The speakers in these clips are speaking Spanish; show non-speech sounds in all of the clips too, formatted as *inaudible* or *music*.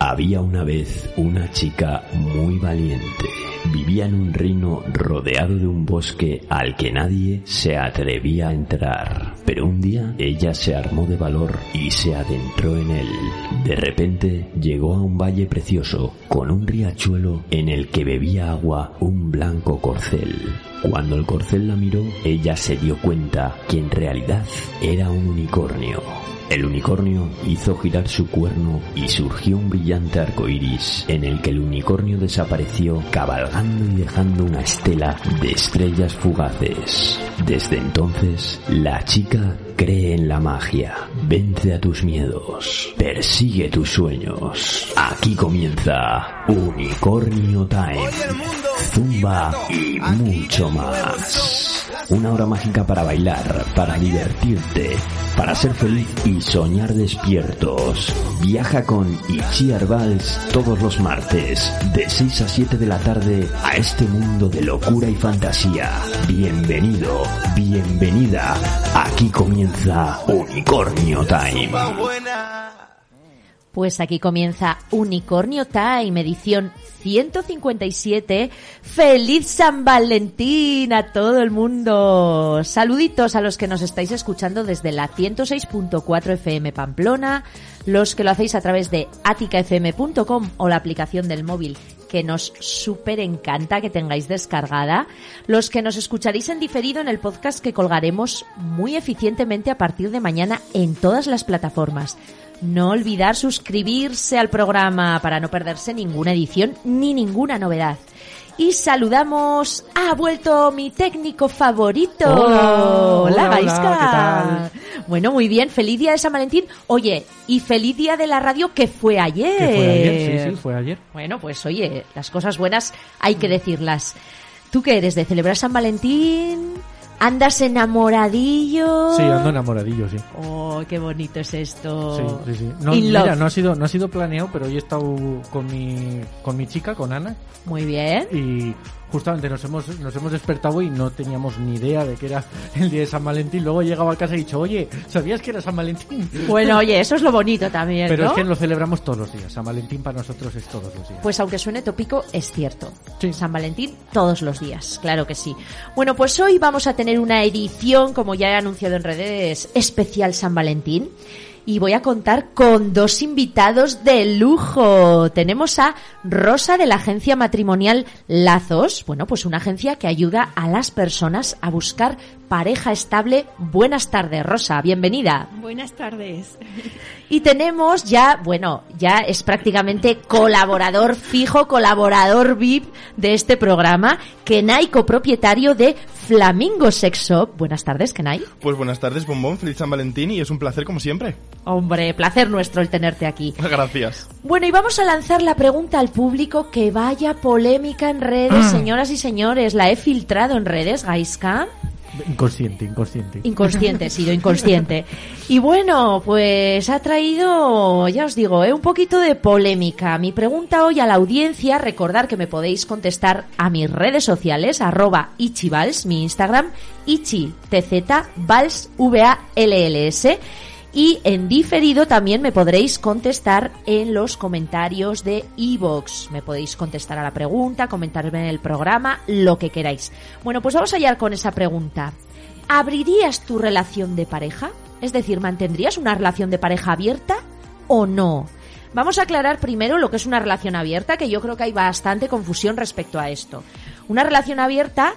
Había una vez una chica muy valiente. Vivía en un reino rodeado de un bosque al que nadie se atrevía a entrar. Pero un día ella se armó de valor y se adentró en él. De repente llegó a un valle precioso con un riachuelo en el que bebía agua un blanco corcel. Cuando el corcel la miró, ella se dio cuenta que en realidad era un unicornio. El unicornio hizo girar su cuerno y surgió un brillante arco iris en el que el unicornio desapareció cabalgando y dejando una estela de estrellas fugaces. Desde entonces, la chica cree en la magia, vence a tus miedos, persigue tus sueños. Aquí comienza Unicornio Time, Zumba y mucho más. Una hora mágica para bailar, para divertirte, para ser feliz y soñar despiertos. Viaja con Ichi Vals todos los martes, de 6 a 7 de la tarde, a este mundo de locura y fantasía. Bienvenido, bienvenida. Aquí comienza Unicornio Time. Pues aquí comienza Unicornio Time, edición 157. ¡Feliz San Valentín a todo el mundo! Saluditos a los que nos estáis escuchando desde la 106.4 FM Pamplona, los que lo hacéis a través de aticafm.com o la aplicación del móvil que nos súper encanta que tengáis descargada, los que nos escucharéis en diferido en el podcast que colgaremos muy eficientemente a partir de mañana en todas las plataformas. No olvidar suscribirse al programa para no perderse ninguna edición ni ninguna novedad. Y saludamos, ha vuelto mi técnico favorito. Hola, hola, Gaisca. Bueno, muy bien, feliz día de San Valentín. Oye, y feliz día de la radio que fue ayer. Que fue ayer, sí, sí, fue ayer. Bueno, pues oye, las cosas buenas hay que decirlas. ¿Tú qué eres? ¿De celebrar San Valentín? ¿Andas enamoradillo? Sí, ando enamoradillo, sí. Oh, qué bonito es esto. Sí, sí, sí. No, mira, love. no ha sido, no ha sido planeado, pero hoy he estado con mi, con mi chica, con Ana, Muy bien. y justamente nos hemos, nos hemos despertado y no teníamos ni idea de que era el día de San Valentín. Luego he llegado a casa y he dicho, oye, ¿sabías que era San Valentín? Bueno, oye, eso es lo bonito *laughs* también, Pero ¿no? es que lo celebramos todos los días. San Valentín para nosotros es todos los días. Pues aunque suene tópico, es cierto. Sí. San Valentín todos los días, claro que sí. Bueno, pues hoy vamos a tener una edición, como ya he anunciado en redes, especial San Valentín. Y voy a contar con dos invitados de lujo. Tenemos a Rosa de la agencia matrimonial Lazos. Bueno, pues una agencia que ayuda a las personas a buscar pareja estable. Buenas tardes, Rosa. Bienvenida. Buenas tardes. Y tenemos ya, bueno, ya es prácticamente colaborador fijo, colaborador VIP de este programa, Kenai, copropietario de Flamingo Sex Shop. Buenas tardes, Kenai. Pues buenas tardes, Bombón, feliz San Valentín y es un placer como siempre. Hombre, placer nuestro el tenerte aquí. *laughs* Gracias. Bueno, y vamos a lanzar la pregunta al público que vaya polémica en redes, *clears throat* señoras y señores. La he filtrado en redes, Gaiska. Inconsciente, inconsciente. Inconsciente, he sido inconsciente. Y bueno, pues ha traído, ya os digo, ¿eh? un poquito de polémica. Mi pregunta hoy a la audiencia, recordar que me podéis contestar a mis redes sociales, arroba ichivals, mi Instagram, ichi, tz, vals, v-a-l-l-s. Y en diferido también me podréis contestar en los comentarios de iVoox. Me podéis contestar a la pregunta, comentarme en el programa, lo que queráis. Bueno, pues vamos allá con esa pregunta. ¿Abrirías tu relación de pareja? Es decir, ¿mantendrías una relación de pareja abierta o no? Vamos a aclarar primero lo que es una relación abierta, que yo creo que hay bastante confusión respecto a esto. Una relación abierta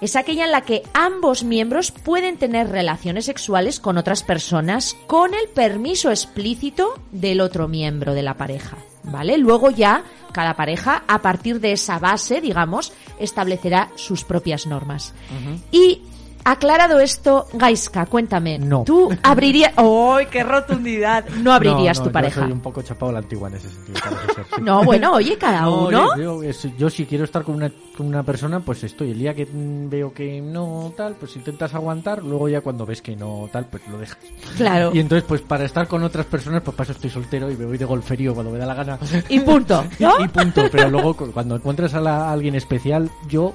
es aquella en la que ambos miembros pueden tener relaciones sexuales con otras personas con el permiso explícito del otro miembro de la pareja. ¿Vale? Luego ya cada pareja, a partir de esa base, digamos, establecerá sus propias normas. Y aclarado esto, Gaiska, cuéntame. No. ¿Tú abrirías... *laughs* ¡Ay, qué rotundidad! No abrirías No, no, tu yo pareja. soy un poco chapado a la antigua en ese sentido. parece ser, sí. No, bueno, oye, cada No, uno. Yo, yo- yo si quiero estar con una, con una persona, pues estoy. El día que veo que no tal, pues intentas aguantar. Luego ya cuando ves que no tal, pues lo dejas. Claro. Y entonces, pues para estar con otras personas, pues para eso estoy soltero y me voy de golferío cuando me da la gana. Y punto, ¿no? *laughs* y punto. Pero luego cu- cuando encuentras a, la- a alguien especial, yo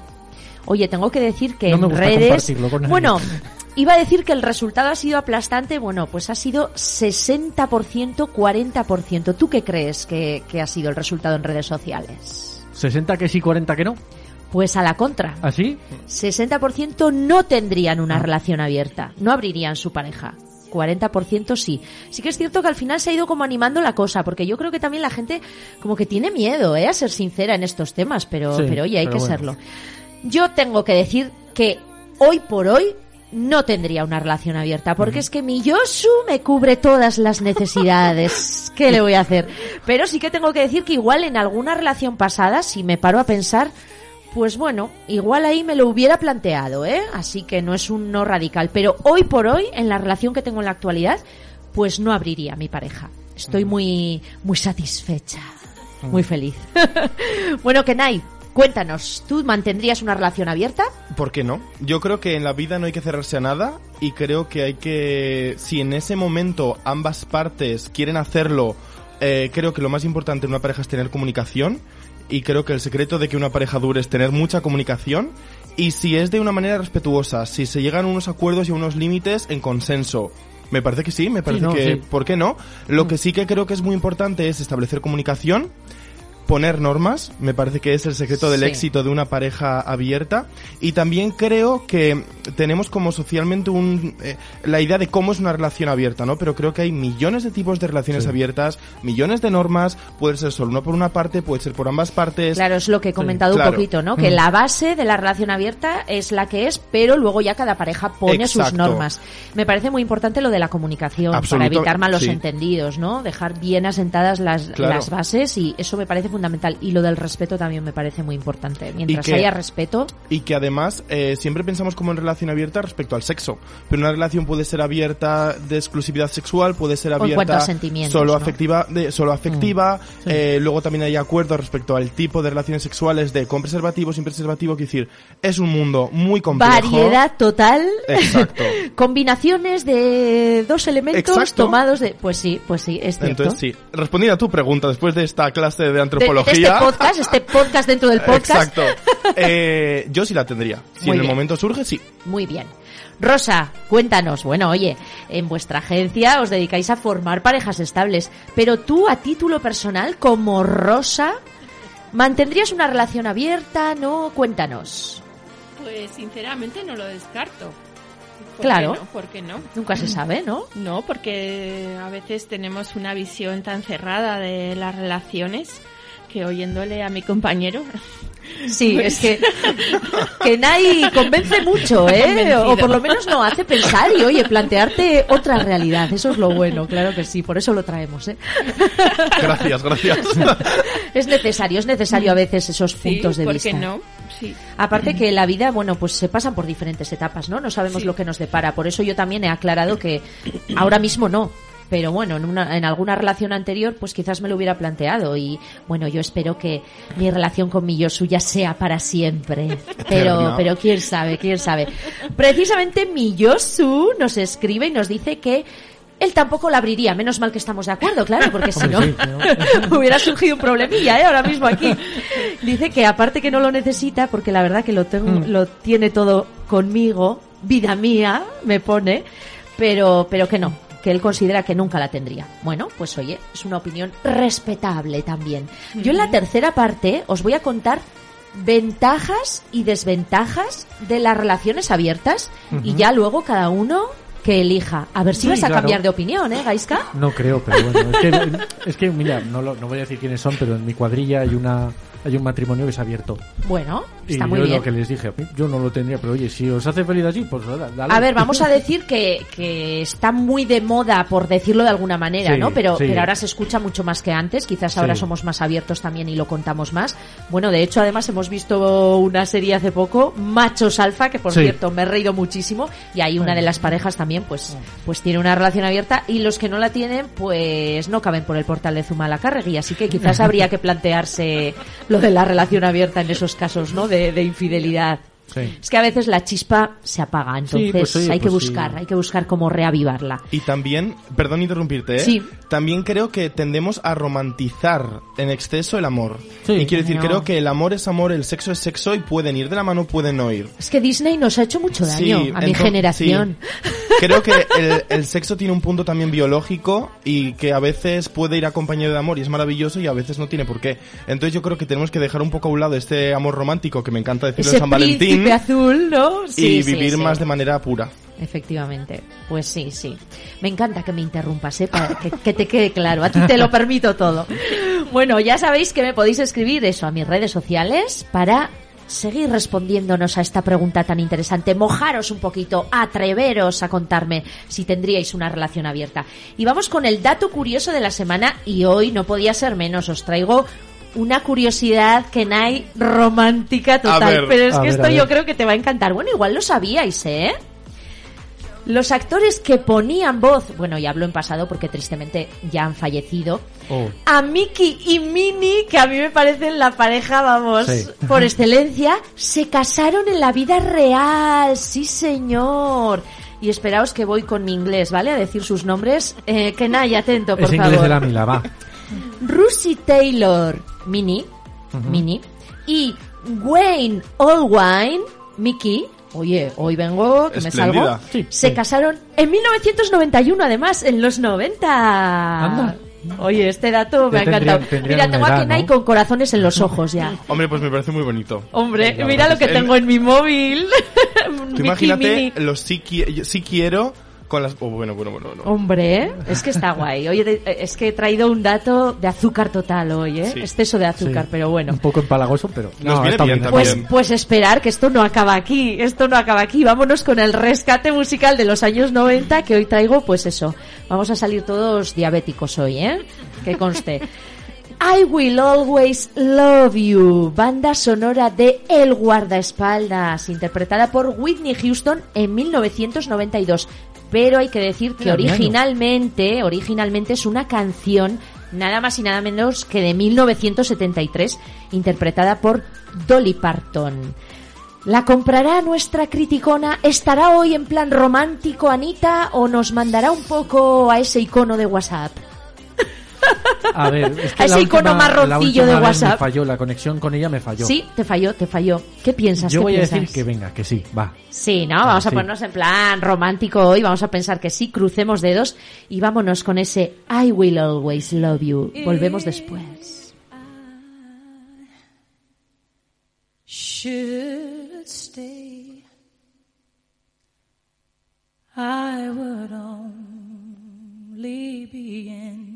Oye, tengo que decir que No me en gusta redes. con nadie. Bueno, Iba a decir que el resultado ha sido aplastante, bueno, pues ha sido 60%, 40%. ¿Tú qué crees que, que ha sido el resultado en redes sociales? 60 que sí, 40 que no. Pues a la contra. ¿Así? 60% no tendrían una relación abierta, no abrirían su pareja. 40% sí. Sí que es cierto que al final se ha ido como animando la cosa, porque yo creo que también la gente como que tiene miedo, ¿eh? A ser sincera en estos temas, pero, Sí, pero oye, hay pero que bueno. serlo. Yo tengo que decir que hoy por hoy no tendría una relación abierta, porque es que mi Yosu me cubre todas las necesidades. *laughs* ¿Qué le voy a hacer? Pero sí que tengo que decir que igual en alguna relación pasada, si me paro a pensar, pues bueno, igual ahí me lo hubiera planteado, ¿eh? Así que no es un no radical. Pero hoy por hoy, en la relación que tengo en la actualidad, pues no abriría a mi pareja. Estoy muy, muy satisfecha. Muy feliz. *laughs* bueno, Kenai, cuéntanos, ¿tú mantendrías una relación abierta? ¿Por qué no? Yo creo que en la vida no hay que cerrarse a nada y creo que hay que, si en ese momento ambas partes quieren hacerlo, eh, creo que lo más importante en una pareja es tener comunicación y creo que el secreto de que una pareja dure es tener mucha comunicación y si es de una manera respetuosa, si se llegan a unos acuerdos y a unos límites en consenso. Me parece que sí, me parece no, que, sí. ¿por qué no? Lo que sí que creo que es muy importante es establecer comunicación, poner normas, me parece que es el secreto del Sí. éxito de una pareja abierta y también creo que tenemos como socialmente un, eh, la idea de cómo es una relación abierta, ¿no? Pero creo que hay millones de tipos de relaciones Sí. abiertas, millones de normas, puede ser solo uno por una parte, puede ser por ambas partes. Claro, es lo que he comentado claro. un poquito, ¿no? Que Mm. la base de la relación abierta es la que es, pero luego ya cada pareja pone sus Exacto. normas. Me parece muy importante lo de la comunicación Absoluto, para evitar malos sí. entendidos, ¿no? Dejar bien asentadas las, Claro. las bases y eso me parece fundamental. Y lo del respeto también me parece muy importante. Mientras que- haya respeto, Y que además eh, siempre pensamos como en relación abierta respecto al sexo. Pero una relación puede ser abierta de exclusividad sexual, puede ser abierta a solo ¿no? afectiva, de, solo afectiva. eh, luego también hay acuerdos respecto al tipo de relaciones sexuales de con preservativo, sin preservativo. Quiero decir, es un mundo muy complejo. variedad total. Exacto. *laughs* Combinaciones de dos elementos Exacto. tomados de... Pues sí, pues sí, es cierto. Entonces sí, respondiendo a tu pregunta después de esta clase de de antropología. este podcast, este podcast dentro del podcast. Exacto. *laughs* Eh, yo sí la tendría. Si Muy en el momento surge, sí. Muy bien. Rosa, cuéntanos. Bueno, oye, en vuestra agencia os dedicáis a formar parejas estables, pero tú a título personal, como Rosa, ¿mantendrías una relación abierta? ¿No? Cuéntanos. Pues sinceramente no lo descarto. ¿Por Claro. qué no? ¿Por qué no? Nunca se sabe, ¿no? *clears throat* No, porque a veces tenemos una visión tan cerrada de las relaciones que oyéndole a mi compañero. Sí, Pues- es que *laughs* que Nai convence mucho, ¿eh? Convencido. O por lo menos no hace pensar y, oye, plantearte otra realidad. Eso es lo bueno, claro que sí. Por eso lo traemos, ¿eh? Gracias, gracias. *laughs* Es necesario, es necesario a veces esos Sí, puntos de ¿por vista. qué no? Sí. Aparte que la vida, bueno, pues se pasan por diferentes etapas, ¿no? No sabemos Sí. lo que nos depara. Por eso yo también he aclarado que ahora mismo no. Pero bueno, en, una, en alguna relación anterior, pues quizás me lo hubiera planteado. Y bueno, yo espero que mi relación con mi Yosu ya sea para siempre. *laughs* Pero, pero quién sabe, quién sabe. Precisamente mi Yosu nos escribe y nos dice que él tampoco la abriría. Menos mal que estamos de acuerdo, claro, porque si no, *laughs* hubiera surgido un problemilla, ¿eh? Ahora mismo aquí. Dice que aparte que no lo necesita, porque la verdad que lo, tengo, Mm. lo tiene todo conmigo, vida mía, me pone, pero, pero que no, que él considera que nunca la tendría. Bueno, pues oye, es una opinión respetable también. Yo en la tercera parte os voy a contar ventajas y desventajas de las relaciones abiertas y ya luego cada uno que elija. A ver si Sí, vas a claro. cambiar de opinión, ¿eh, Gaiska? No creo, pero bueno. Es que, *laughs* es que mira, no, lo- no voy a decir quiénes son, pero en mi cuadrilla hay una hay un matrimonio que es abierto. Bueno, está y muy yo bien. lo que les dije. Yo no lo tendría, pero oye, si os hace feliz así, pues dale. A ver, vamos a *laughs* decir que, que está muy de moda, por decirlo de alguna manera, Sí, ¿no? Pero, sí. pero ahora se escucha mucho más que antes. Quizás ahora Sí. somos más abiertos también y lo contamos más. Bueno, de hecho, además hemos visto una serie hace poco, Machos Alfa, que por cierto me he reído muchísimo. Y ahí una de las parejas también, pues, pues tiene una relación abierta. Y los que no la tienen, pues no caben por el portal de Zumalacárregui. Así que quizás habría que plantearse lo de la relación abierta en esos casos, ¿no? De, de infidelidad. Sí. Es que a veces la chispa se apaga, entonces pues oye, hay que pues buscar, sí. hay que buscar cómo reavivarla. Y también, perdón interrumpirte, ¿eh? Sí. también creo que tendemos a romantizar en exceso el amor. Sí. Y quiero decir, No. creo que el amor es amor, el sexo es sexo y pueden ir de la mano, pueden no ir. Es que Disney nos ha hecho mucho daño Sí, a mi generación. sí. Creo que el, el sexo tiene un punto también biológico y que a veces puede ir acompañado de amor y es maravilloso y a veces no tiene por qué. Entonces yo creo que tenemos que dejar un poco a un lado este amor romántico que me encanta decirlo de San Valentín príncipe azul, ¿no? y Sí, sí, vivir sí. más de manera pura. Efectivamente, pues sí, sí. Me encanta que me interrumpas, ¿eh? para que, que te quede claro. A ti te lo permito todo. Bueno, ya sabéis que me podéis escribir eso a mis redes sociales para seguir respondiéndonos a esta pregunta tan interesante. Mojaros un poquito, atreveros a contarme si tendríais una relación abierta. Y vamos con el dato curioso de la semana y hoy no podía ser menos. Os traigo una curiosidad que hay romántica total. pero es que ver, esto yo creo que te va a encantar. Bueno, igual lo sabíais, ¿eh? Los actores que ponían voz, bueno, ya hablo en pasado porque tristemente ya han fallecido, Oh. a Mickey y Minnie, que a mí me parecen la pareja, vamos, Sí. por excelencia, se casaron en la vida real, sí señor. Y esperaos que voy con mi inglés, ¿vale? A decir sus nombres. Eh, que atento, por Es favor. inglés de la mila, va. *laughs* Russi Taylor, Minnie, Minnie, y Wayne Allwine, Mickey, oye, hoy vengo, que me salgo, Sí, se sí. casaron en 1991, además, en los 90. Anda. Oye, este dato me ha encantado. Mira, tengo Nike ¿no? con corazones en los ojos ya. *laughs* Hombre, pues me parece muy bonito. Hombre, mira verdad lo que tengo en mi móvil. *laughs* Tú imagínate los sí quiero con las... Oh, bueno, bueno, bueno. bueno. Hombre, es que está guay. Oye, de- es que he traído un dato de azúcar total hoy, ¿eh? Sí. Exceso de azúcar, Sí. pero bueno. Un poco empalagoso, pero... Nos viene está bien Pues, pues esperar que esto no acaba aquí, esto no acaba aquí. Vámonos con el rescate musical de los años 90 que hoy traigo, pues eso. Vamos a salir todos diabéticos hoy, ¿eh? Que conste. I Will Always Love You, banda sonora de El Guardaespaldas, interpretada por Whitney Houston en 1992. Pero hay que decir que originalmente, originalmente es una canción nada más y nada menos que de 1973, interpretada por Dolly Parton. ¿La comprará nuestra criticona? ¿Estará hoy en plan romántico, Anita, o nos mandará un poco a ese icono de WhatsApp? A ver, es que A ese la icono última- marroncillo de vez me WhatsApp. falló, la conexión con ella me falló. Sí, te falló, te falló. ¿Qué piensas? Yo ¿Qué voy a piensas? decir que venga, que sí, va. Sí, ¿no? Vamos a sí. ponernos en plan romántico hoy, vamos a pensar que sí, crucemos dedos y vámonos con ese I will always love you. Volvemos después. should stay, I would only be in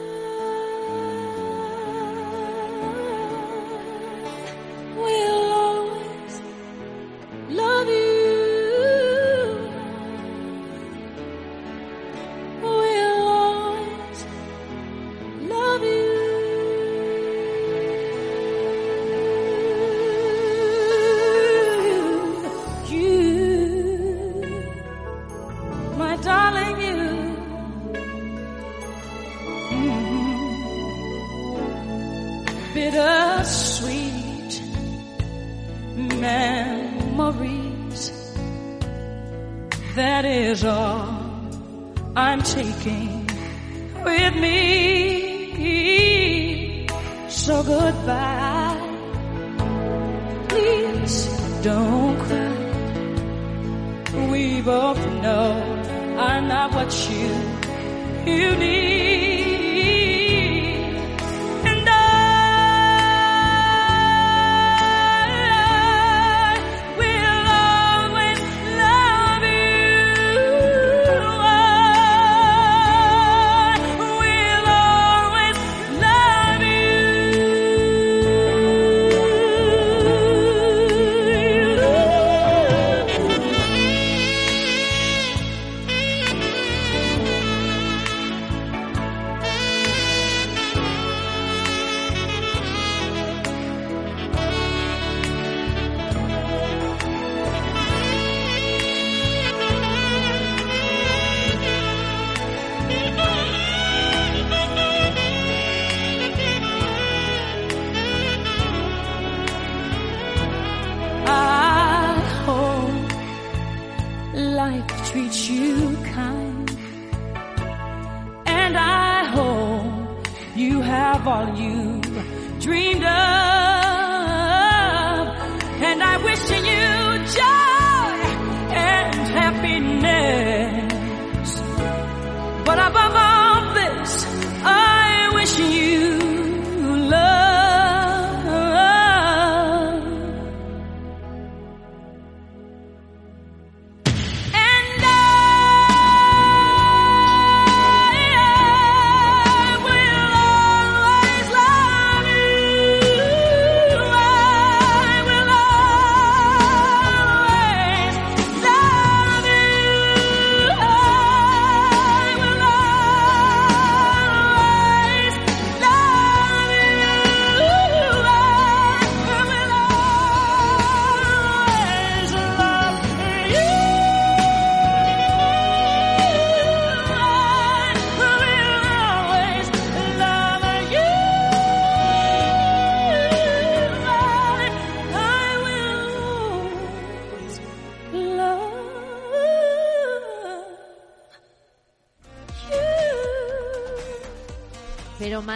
We both know I'm not what you you need.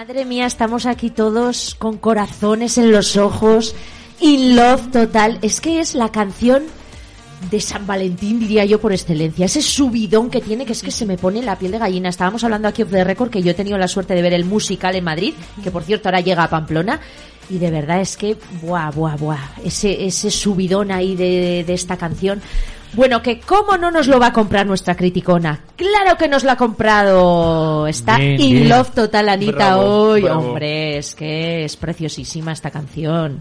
Madre mía, estamos aquí todos con corazones en los ojos, in love total. Es que es la canción de San Valentín, diría yo, por excelencia. Ese subidón que tiene, que es que se me pone la piel de gallina. Estábamos hablando aquí off the record que yo he tenido la suerte de ver el musical en Madrid, que por cierto ahora llega a Pamplona. Y de verdad es que, buah, buah, buah, ese, subidón ahí de esta canción. Bueno, que cómo no nos lo va a comprar nuestra criticona. Claro que nos la ha comprado. Está Bien, in bien. love total Anita Bravo, hoy. bravo. Hombre, es que es preciosísima esta canción.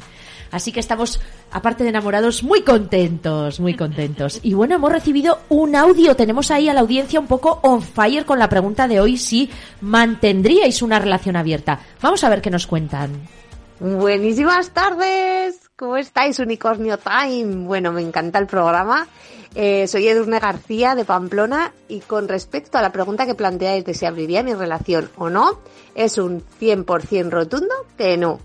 Así que estamos, aparte de enamorados, muy contentos, muy contentos. Y bueno, hemos recibido un audio. Tenemos ahí a la audiencia un poco on fire con la pregunta de hoy si mantendríais una relación abierta. Vamos a ver qué nos cuentan. Buenísimas tardes, ¿cómo estáis, Unicornio Time? Bueno, me encanta el programa. Eh, soy Edurne García de Pamplona y con respecto a la pregunta que planteáis de si abriría mi relación o no, es un 100% rotundo que no.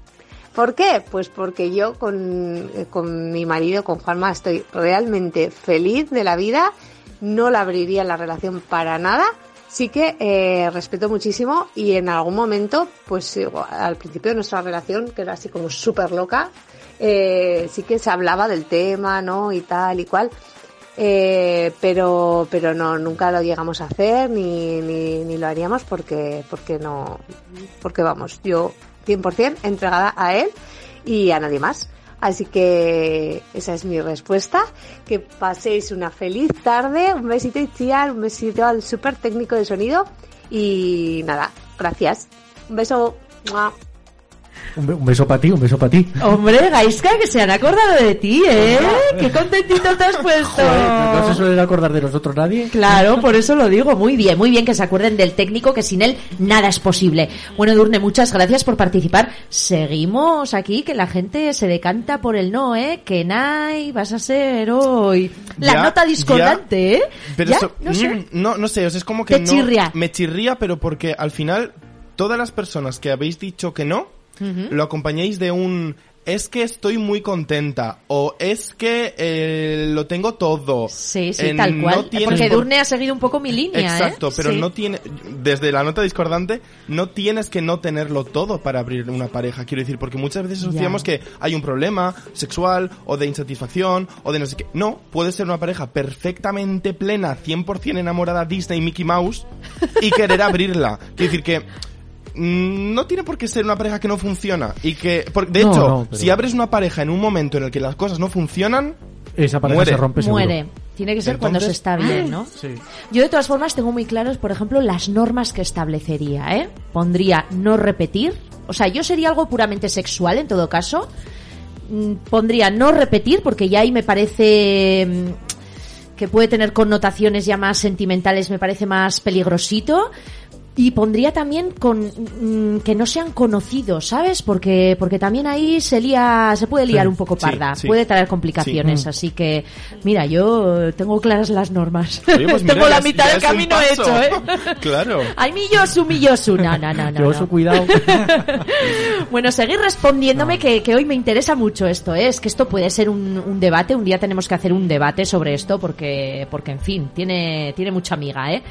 ¿Por qué? Pues porque yo con, eh, con mi marido, con Juanma, estoy realmente feliz de la vida, no la abriría la relación para nada. Sí que eh, respeto muchísimo y en algún momento, pues al principio de nuestra relación, que era así como súper loca, eh, sí que se hablaba del tema, ¿no? Y tal y cual. Eh, pero, pero no, nunca lo llegamos a hacer ni, ni, lo haríamos porque, porque no, porque vamos, yo 100% entregada a él y a nadie más. Así que esa es mi respuesta. Que paséis una feliz tarde. Un besito Itziar, un besito al super técnico de sonido. Y nada, gracias. Un beso. Un, be- un beso para ti, un beso para ti. Hombre, Gaiska, que se han acordado de ti, ¿eh? Qué contentito te has *laughs* puesto. Joder, no se suele acordar de nosotros nadie. Claro, *laughs* por eso lo digo. Muy bien, muy bien que se acuerden del técnico, que sin él nada es posible. Bueno, Durne, muchas gracias por participar. Seguimos aquí, que la gente se decanta por el no, ¿eh? Que Nay, vas a ser hoy. La Ya, nota discordante, ¿eh? Pero ¿Ya? eso, no sé. mm, no, no sé, o sea, es como que Te no, chirría. me chirría, pero porque al final todas las personas que habéis dicho que no, lo acompañáis de un es que estoy muy contenta o es que eh, lo tengo todo. Sí, sí, Eh, tal no cual. Porque por- Durne ha seguido un poco mi línea, Exacto, ¿eh? pero Sí. no tiene, desde la nota discordante, no tienes que no tenerlo todo para abrir una pareja, quiero decir, porque muchas veces asociamos que hay un problema sexual o de insatisfacción o de no sé qué. No, puede ser una pareja perfectamente plena, 100% enamorada Disney Mickey Mouse y querer abrirla. Quiero decir que no tiene por qué ser una pareja que no funciona y que, por- de No, hecho, no, pero- si abres una pareja en un momento en el que las cosas no funcionan, Esa pareja Muere. se rompe seguro. Muere. Tiene que ser cuando se está bien, ¿no? Sí. Yo de todas formas tengo muy claros, por ejemplo, las normas que establecería, ¿eh? Pondría no repetir. O sea, yo sería algo puramente sexual en todo caso. Mm, Pondría no repetir porque ya ahí me parece mm, que puede tener connotaciones ya más sentimentales, me parece más peligrosito. Y pondría también con mm, que no sean conocidos, ¿sabes? Porque porque también ahí se lía, se puede liar Sí, un poco parda, sí. puede traer complicaciones. Sí. Así que, mira, yo tengo claras las normas. Oye, pues *laughs* mira, tengo la mitad ya del camino hecho, ¿eh? *laughs* Claro. Ay, mi yosu, mi yosu. No, no, no, no. *laughs* Cuidado. Bueno, seguir respondiéndome que, que hoy me interesa mucho esto, ¿eh? es que esto puede ser un, un debate, un día tenemos que hacer un debate sobre esto porque, porque en fin, tiene, tiene mucha amiga, ¿eh?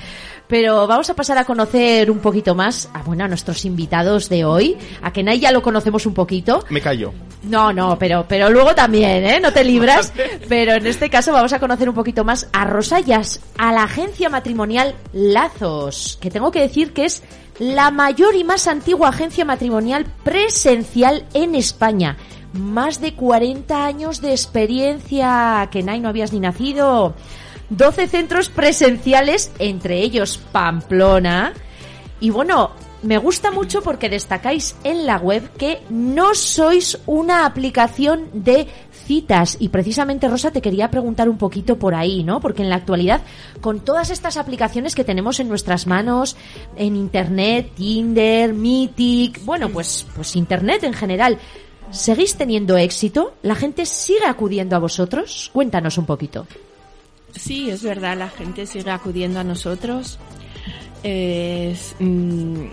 Pero vamos a pasar a conocer un poquito más a, bueno, a nuestros invitados de hoy. A Kenai ya lo conocemos un poquito. Me callo. No, no, pero, pero luego también, ¿eh? No te libras. *laughs* Pero en este caso vamos a conocer un poquito más a Rosayas, a la agencia matrimonial Lazos, que tengo que decir que es la mayor y más antigua agencia matrimonial presencial en España. Más de 40 años de experiencia, que no habías ni nacido. 12 centros presenciales, entre ellos Pamplona. Y bueno, me gusta mucho porque destacáis en la web que no sois una aplicación de citas y precisamente Rosa te quería preguntar un poquito por ahí, ¿no? Porque en la actualidad con todas estas aplicaciones que tenemos en nuestras manos en internet, Tinder, Mythic, bueno, pues pues internet en general, ¿seguís teniendo éxito? ¿La gente sigue acudiendo a vosotros? Cuéntanos un poquito. Sí, es verdad, la gente sigue acudiendo a nosotros. Mm,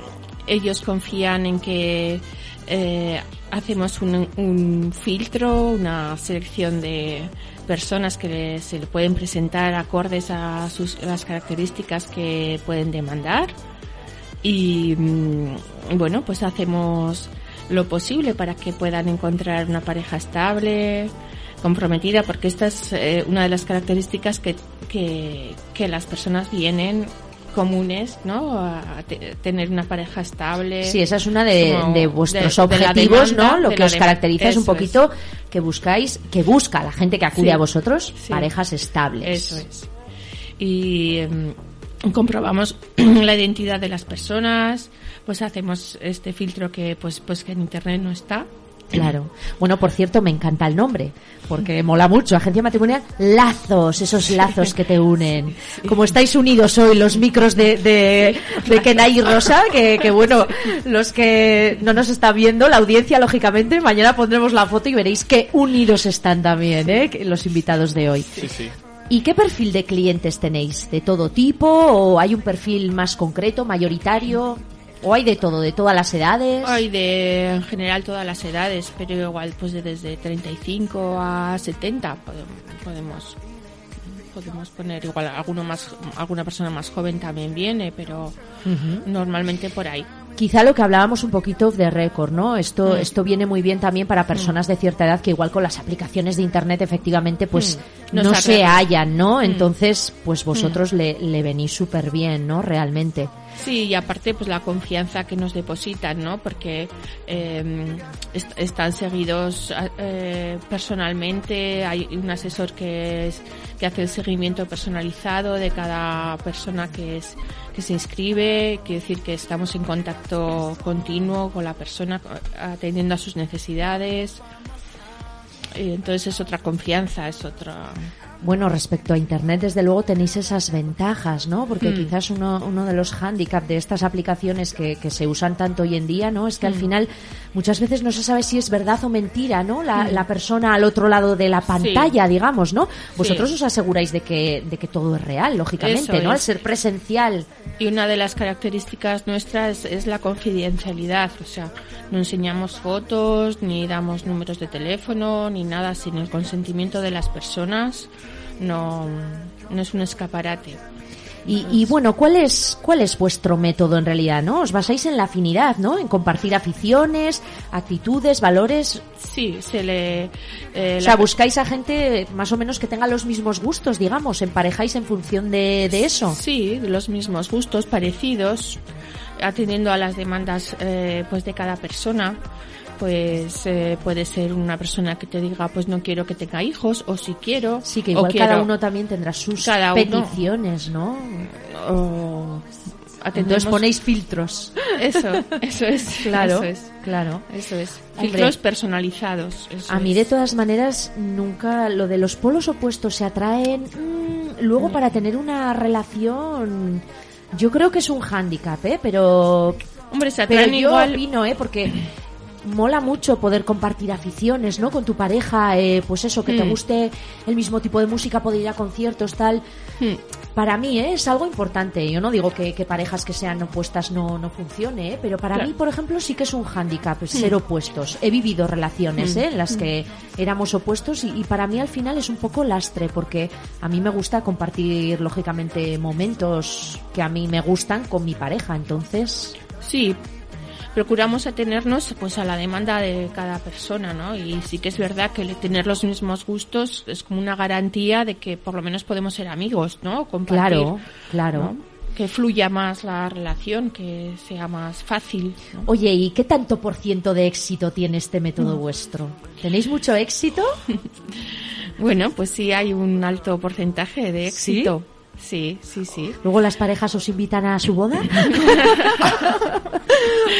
ellos confían en que eh, hacemos un, un filtro, una selección de personas que se le pueden presentar acordes a sus, las características que pueden demandar. Y mm, bueno, pues hacemos lo posible para que puedan encontrar una pareja estable, comprometida, porque esta es eh, una de las características que, que, que las personas vienen comunes, ¿no? A te- tener una pareja estable. Sí, esa es una de, vuestros de- de la objetivos, demanda, ¿no? Lo que os caracteriza es un poquito que buscáis, que busca la gente que acude Sí. a vosotros, Sí. parejas estables. Eso es. Y mm, comprobamos *clears throat* la identidad de las personas, pues hacemos este filtro que pues pues que en internet no está. Claro. Bueno, por cierto, me encanta el nombre, porque mola mucho. Agencia matrimonial, lazos, esos lazos que te unen. Como estáis unidos hoy los micros de, de, de Kenai y Rosa, que, que bueno, los que no nos está viendo, la audiencia, lógicamente, mañana pondremos la foto y veréis qué unidos están también, ¿eh? Los invitados de hoy. Sí, sí. ¿Y qué perfil de clientes tenéis? ¿De todo tipo? ¿O hay un perfil más concreto, mayoritario? ¿O hay de todo, de todas las edades? Hay de en general todas las edades, pero igual pues de desde 35 a 70 podemos podemos, poner igual alguno más alguna persona más joven también viene, pero normalmente por ahí. Quizá lo que hablábamos un poquito de récord, ¿no? Esto, Mm. esto viene muy bien también para personas de cierta edad que igual con las aplicaciones de internet efectivamente pues Mm. No no, se hallan, ¿no? Mm. Entonces, pues vosotros le, le venís súper bien, ¿no? Realmente. Sí, y aparte pues la confianza que nos depositan, ¿no? Porque eh, est- están seguidos eh, personalmente, hay un asesor que es que hace el seguimiento personalizado de cada persona que es que se inscribe, quiere decir que estamos en contacto continuo con la persona atendiendo a sus necesidades. Entonces es otra confianza, es otra Bueno, respecto a Internet, desde luego tenéis esas ventajas, ¿no? Porque Mm. quizás uno, uno de los hándicaps de estas aplicaciones que, que se usan tanto hoy en día, ¿no? Es que al Mm. final muchas veces no se sabe si es verdad o mentira, ¿no? La, la persona al otro lado de la pantalla, digamos, ¿no? Vosotros os aseguráis de que, de que todo es real, lógicamente, Eso ¿no? Al ser presencial. Y una de las características nuestras es la confidencialidad, o sea, no enseñamos fotos, ni damos números de teléfono, ni nada sin el consentimiento de las personas. No, no es un escaparate. Y, y bueno, ¿cuál es, ¿cuál es vuestro método en realidad, no? Os basáis en la afinidad, ¿no? En compartir aficiones, actitudes, valores. Sí, se le... eh, O sea, la- buscáis a gente más o menos que tenga los mismos gustos, digamos, emparejáis en función de, de eso. Sí, los mismos gustos parecidos, atendiendo a las demandas eh, pues de cada persona. Pues eh, puede ser una persona que te diga, pues no quiero que tenga hijos, o si quiero. Sí, que igual cada quiero- uno también tendrá sus Cada uno. peticiones, ¿no? o Entonces ponéis filtros. Eso, eso es. *laughs* Claro, Eso es. claro. Eso es. Hombre. Filtros personalizados. eso A mí es. de todas maneras nunca lo de los polos opuestos se atraen. mm, luego para tener una relación Yo creo que es un hándicap, ¿eh? Pero, Hombre, se pero atraen yo igual. opino, ¿eh? Porque mola mucho poder compartir aficiones, ¿no? Con tu pareja, eh, pues eso, que te Hmm. guste el mismo tipo de música, poder ir a conciertos, tal. Hmm. Para mí ¿eh? es algo importante. Yo no digo que, que parejas que sean opuestas no, no funcione, ¿eh? pero para Claro. mí, por ejemplo, sí que es un hándicap ser opuestos. He vivido relaciones. ¿eh? en las que éramos opuestos y, y para mí al final es un poco lastre porque a mí me gusta compartir, lógicamente, momentos que a mí me gustan con mi pareja. Entonces, Sí, procuramos atenernos pues a la demanda de cada persona, ¿no? Y sí que es verdad que tener los mismos gustos es como una garantía de que por lo menos podemos ser amigos, ¿no? Compartir, claro, claro. ¿no? Que fluya más la relación, que sea más fácil. ¿no? Oye, ¿y qué tanto por ciento de éxito tiene este método vuestro? ¿Tenéis mucho éxito? *laughs* Bueno, pues sí hay un alto porcentaje de éxito. Sí, sí, sí. ¿Luego las parejas os invitan a su boda? *laughs*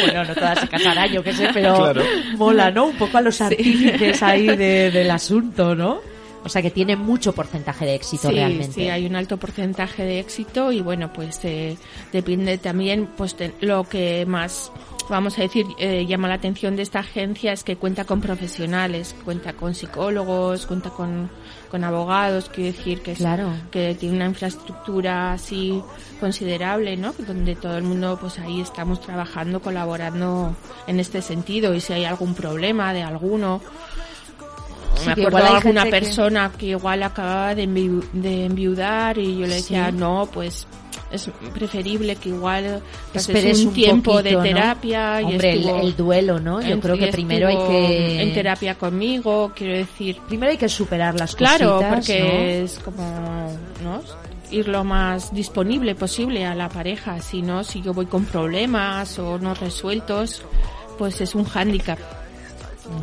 bueno, no todas se casarán, yo qué sé, pero Claro. mola, ¿no? Un poco a los artífices ahí de- del asunto, ¿no? O sea que tiene mucho porcentaje de éxito sí, realmente. sí, hay un alto porcentaje de éxito y bueno, pues eh, depende también, pues de lo que más, vamos a decir, eh, llama la atención de esta agencia es que cuenta con profesionales, cuenta con psicólogos, cuenta con, con abogados, quiero decir que es, Claro. que tiene una infraestructura así considerable, ¿no? Donde todo el mundo, pues ahí estamos trabajando, colaborando en este sentido y si hay algún problema de alguno, Sí, me acuerdo de alguna que- persona que... igual acababa de, enviu- de enviudar y yo le decía, Sí. no, pues es preferible que igual Esperes un, un tiempo poquito, de ¿no? terapia y Hombre, el, estuvo- el duelo, ¿no? Yo creo que y primero hay que... en terapia conmigo, quiero decir, Primero hay que superar las claro, cositas, porque es como, ¿no? ir lo más disponible posible a la pareja, si no, si yo voy con problemas o no resueltos, pues es un hándicap ¿no?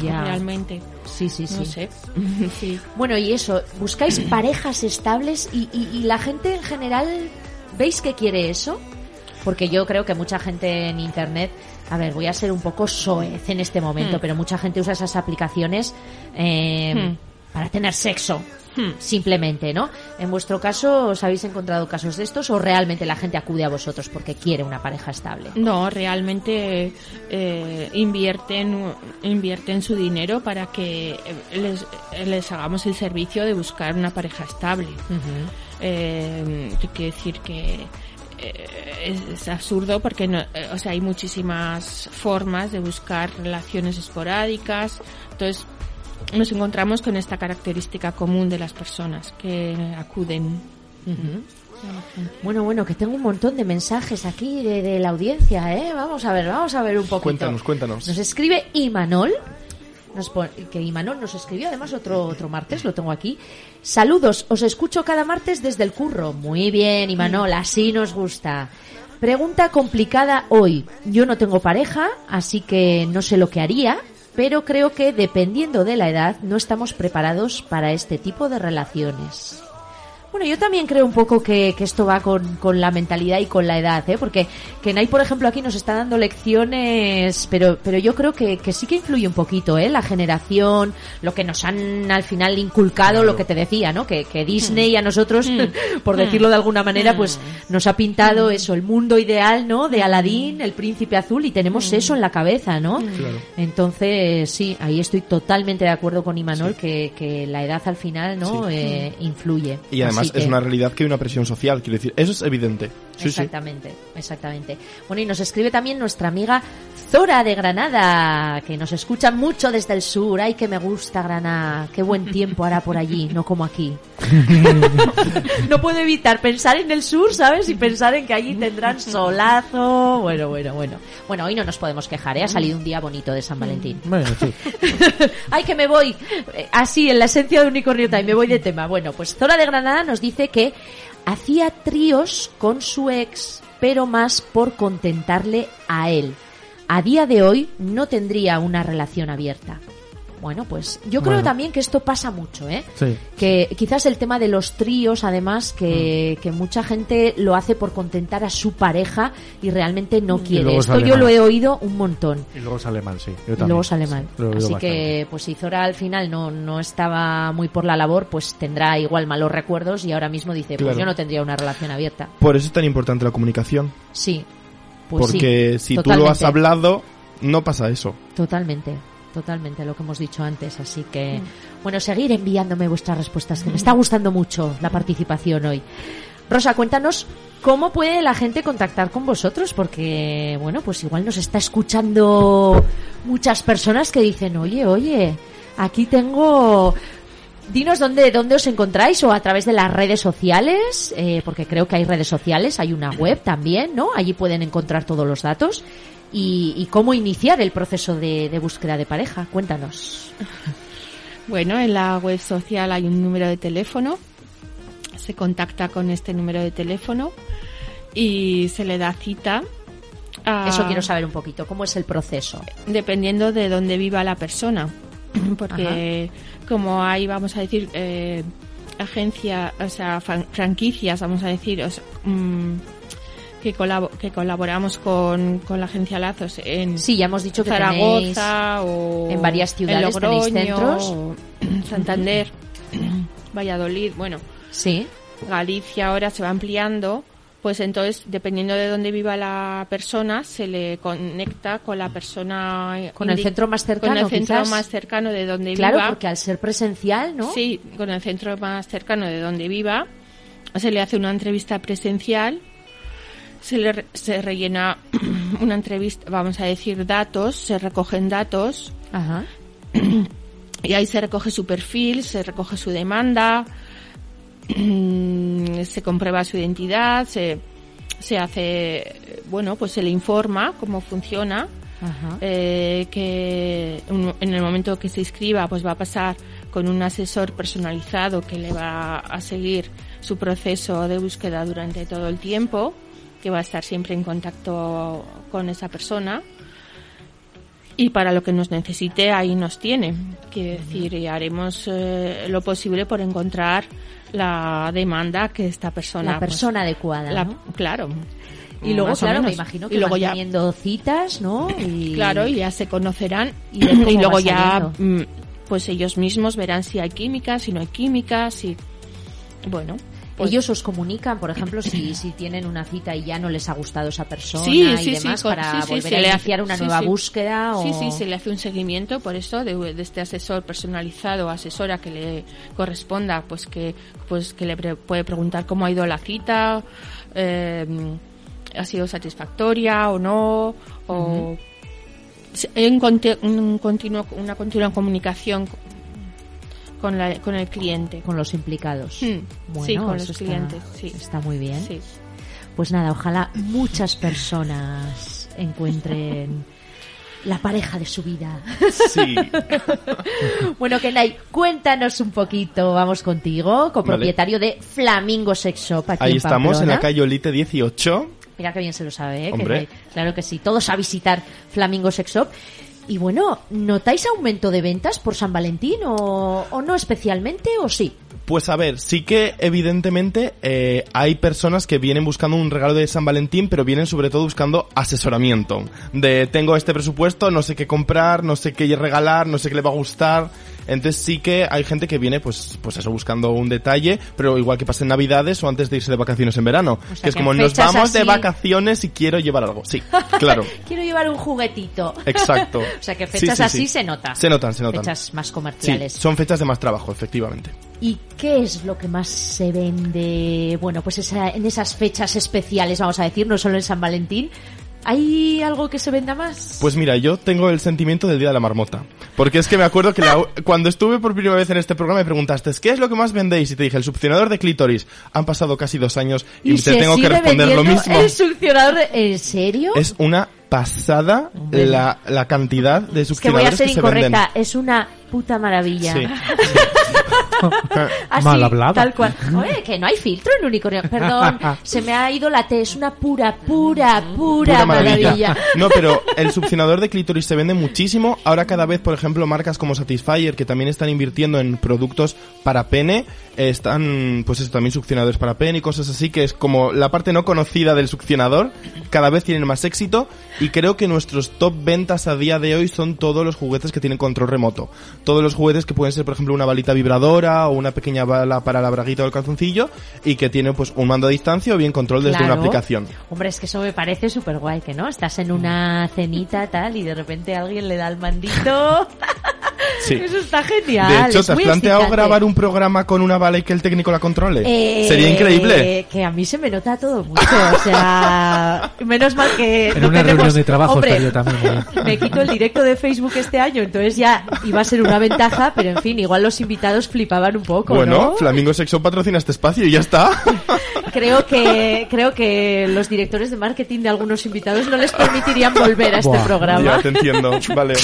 Ya. realmente. Sí, sí, sí. No sé. *laughs* sí. Bueno, y eso, buscáis *clears throat* parejas estables y, y- y la gente en general, ¿veis que quiere eso? Porque yo creo que mucha gente en Internet, a ver, voy a ser un poco soez en este momento, Hmm. pero mucha gente usa esas aplicaciones eh, Hmm. Para tener sexo. Hmm. Simplemente, ¿no? En vuestro caso, ¿os habéis encontrado casos de estos o realmente la gente acude a vosotros porque quiere una pareja estable? No, realmente eh, invierten, invierten su dinero para que eh, les, les hagamos el servicio de buscar una pareja estable. Eh, te quiero decir que eh, es, es absurdo porque no, eh, o sea, hay muchísimas formas de buscar relaciones esporádicas. Entonces, nos encontramos con esta característica común de las personas que acuden. Bueno, bueno, que tengo un montón de mensajes aquí de, de la audiencia, ¿eh? Vamos a ver, vamos a ver un poquito. Cuéntanos, cuéntanos. Nos escribe Imanol, nos pone- que Imanol nos escribió además otro, otro martes, lo tengo aquí. Saludos, os escucho cada martes desde el curro. Muy bien, Imanol, así nos gusta. Pregunta complicada hoy. Yo no tengo pareja, así que no sé lo que haría, pero creo que dependiendo de la edad no estamos preparados para este tipo de relaciones. Bueno, yo también creo un poco que, que esto va con, con la mentalidad y con la edad, ¿eh? Porque Kenai, por ejemplo, aquí nos está dando lecciones, pero, pero yo creo que, que sí que influye un poquito, ¿eh? La generación, lo que nos han al final inculcado, lo que te decía, ¿no? Que, que Disney a nosotros, *laughs* por decirlo de alguna manera, pues nos ha pintado eso, el mundo ideal, ¿no? De Aladín, el príncipe azul, y tenemos eso en la cabeza, ¿no? Claro. Entonces, sí, ahí estoy totalmente de acuerdo con Imanol que, que la edad al final, ¿no? Eh, influye. Y además Es que- una realidad que hay una presión social, quiero decir, eso es evidente. Sí, sí. exactamente, exactamente. Bueno, y nos escribe también nuestra amiga Zora de Granada, que nos escucha mucho desde el sur. Ay, que me gusta Granada. Qué buen tiempo hará por allí, no como aquí. *laughs* no puedo evitar pensar en el sur, ¿sabes? Y pensar en que allí tendrán solazo. Bueno, bueno, bueno. Bueno, hoy no nos podemos quejar, ¿eh? Ha salido un día bonito de San Valentín. Bueno, sí. *laughs* Ay, que me voy. Eh, Así, en la esencia de Unicornio Time, me voy de tema. Bueno, pues Zora de Granada nos dice que hacía tríos con su ex, pero más por contentarle a él. A día de hoy no tendría una relación abierta. Bueno, pues yo creo Bueno. también que esto pasa mucho, ¿eh? Sí. Que quizás el tema de los tríos, además, que, Mm. que mucha gente lo hace por contentar a su pareja y realmente no quiere. Esto yo lo he oído un montón. Y luego sale mal, sí. Yo Y también. luego sale mal. Así bastante. que, pues si Zora al final no, no estaba muy por la labor, pues tendrá igual malos recuerdos y ahora mismo dice, pues yo no tendría una relación abierta. Por eso es tan importante la comunicación. Sí. Pues sí, porque si tú lo has totalmente. hablado, no pasa eso. Totalmente, totalmente lo que hemos dicho antes. Así que, bueno, seguir enviándome vuestras respuestas, que me está gustando mucho la participación hoy. Rosa, cuéntanos cómo puede la gente contactar con vosotros, porque, bueno, pues igual nos está escuchando muchas personas que dicen, oye, oye, aquí tengo... Dinos dónde, dónde os encontráis o a través de las redes sociales, eh, porque creo que hay redes sociales, hay una web también, ¿no? Allí pueden encontrar todos los datos y, y cómo iniciar el proceso de, de búsqueda de pareja. Cuéntanos. *laughs* Bueno, en la web social hay un número de teléfono. Se contacta con este número de teléfono y se le da cita. Eso quiero saber un poquito, cómo es el proceso. Dependiendo de dónde viva la persona. *clears throat* Porque como hay, vamos a decir, eh, agencia, o sea, fran- franquicias, vamos a decir, o sea, mm, que, que colaboramos con, con la agencia Lazos en Sí, ya hemos dicho que. Zaragoza o en varias ciudades en Logroño, centros. o Santander, *clears throat* Valladolid, bueno, Sí, Galicia ahora se va ampliando, pues entonces dependiendo de dónde viva la persona se le conecta con la persona Con el centro más cercano, con el centro quizás. más cercano de donde claro, viva. porque al ser presencial, ¿no? Sí, con el centro más cercano de donde viva, se le hace una entrevista presencial, se le re- se rellena *clears throat* una entrevista, vamos a decir, datos, se recogen datos Ajá. *clears throat* y ahí se recoge su perfil, se recoge su demanda, se comprueba su identidad, se, se hace, bueno, pues se le informa cómo funciona Ajá. eh, que un- en el momento que se inscriba pues va a pasar con un asesor personalizado que le va a seguir su proceso de búsqueda durante todo el tiempo, que va a estar siempre en contacto con esa persona. Y para lo que nos necesite, ahí nos tiene. Quiere decir, y haremos eh, lo posible por encontrar la demanda que esta persona... la pues, persona adecuada, la- ¿no? Claro. Y luego, claro, me imagino que y luego ya teniendo citas, ¿no? *coughs* Y... Claro, y ya se conocerán Y *coughs* y luego ya mm, pues ellos mismos verán si hay química, si no hay química, si bueno, pues- Ellos os comunican, por ejemplo, si, si tienen una cita y ya no les ha gustado esa persona Sí, y sí, demás para volver a le hace- iniciar una nueva búsqueda o... Sí, sí, se le hace un seguimiento por eso de, de este asesor personalizado, asesora que le corresponda, pues que pues que le pre- puede preguntar cómo ha ido la cita, eh, ha sido satisfactoria o no, o conti- un continuo, una continua comunicación con, la, con el cliente. con los implicados. Mm, Bueno, sí, con los está- clientes, sí. Está muy bien. Sí. Pues nada, ojalá muchas personas encuentren la pareja de su vida. Sí. *laughs* Bueno, Kenai, cuéntanos un poquito, vamos contigo, copropietario de Flamingo Sex Shop aquí Ahí en estamos, en la calle Olite 18. Mira que bien se lo sabe, ¿eh? Hombre. Kenai. Claro que sí, todos a visitar Flamingo Sex Shop. Y bueno, ¿notáis aumento de ventas por San Valentín o, o no especialmente o sí? Pues a ver, sí que evidentemente eh, hay personas que vienen buscando un regalo de San Valentín, pero vienen sobre todo buscando asesoramiento. De tengo este presupuesto, no sé qué comprar, no sé qué regalar, no sé qué le va a gustar. Entonces sí que hay gente que viene pues, pues eso, buscando un detalle, pero igual que pasen navidades o antes de irse de vacaciones en verano. O sea, que es que como nos vamos de vacaciones y quiero llevar algo. Sí, claro. *laughs* Quiero llevar un juguetito. Exacto. *laughs* o sea que fechas sí, así sí. se nota. Se notan, se notan. Fechas más comerciales. son fechas de más trabajo, efectivamente. ¿Y qué es lo que más se vende? Bueno, pues esa- en esas fechas especiales, vamos a decir, no solo en San Valentín. ¿Hay algo que se venda más? Pues mira, yo tengo el sentimiento del Día de la Marmota. Porque es que me acuerdo que la- cuando estuve por primera vez en este programa me preguntaste, ¿qué es lo que más vendéis? Y te dije, el succionador de clítoris. Han pasado casi dos años y, te se tengo que responder lo mismo. El succionador de... ¿En serio? Es una pasada Hombre. la, la cantidad de Es que voy a succionadores ser que se venden. Es una puta maravilla. Sí. *laughs* Así, Mal hablada. tal cual. Oye, que no hay filtro en unicornio. Perdón, *laughs* se me ha ido la T. Es una pura, pura, pura, Pura maravilla. *laughs* No, pero el succionador de clítoris se vende muchísimo. Ahora cada vez, por ejemplo, marcas como Satisfyer, que también están invirtiendo en productos para pene, eh, están, pues eso, también succionadores para pene y cosas así, que es como la parte no conocida del succionador. Cada vez tienen más éxito y creo que nuestros top ventas a día de hoy son todos los juguetes que tienen control remoto. Todos los juguetes que pueden ser, por ejemplo, una balita vibradora o una pequeña bala para la braguita o el calzoncillo y que tiene pues un mando a distancia o bien control desde Claro. una aplicación. Hombre, es que eso me parece súper guay, que no, estás en una cenita tal y de repente alguien le da el mandito. *laughs* Sí. Eso está genial. De hecho, es ¿te has planteado excitante. grabar un programa con una bala y que el técnico la controle? Eh, Sería increíble. Que a mí se me nota todo mucho. O sea, *laughs* menos mal que. En no una tenemos- reunión de trabajo Hombre, estaría también. ¿eh? *laughs* Me quito el directo de Facebook este año, entonces ya iba a ser una ventaja, pero en fin, igual los invitados flipaban un poco. bueno, ¿no? Flamingo Sexo patrocina este espacio y ya está. *laughs* Creo que creo que los directores de marketing de algunos invitados no les permitirían volver a este Buah, programa. Ya te entiendo, vale.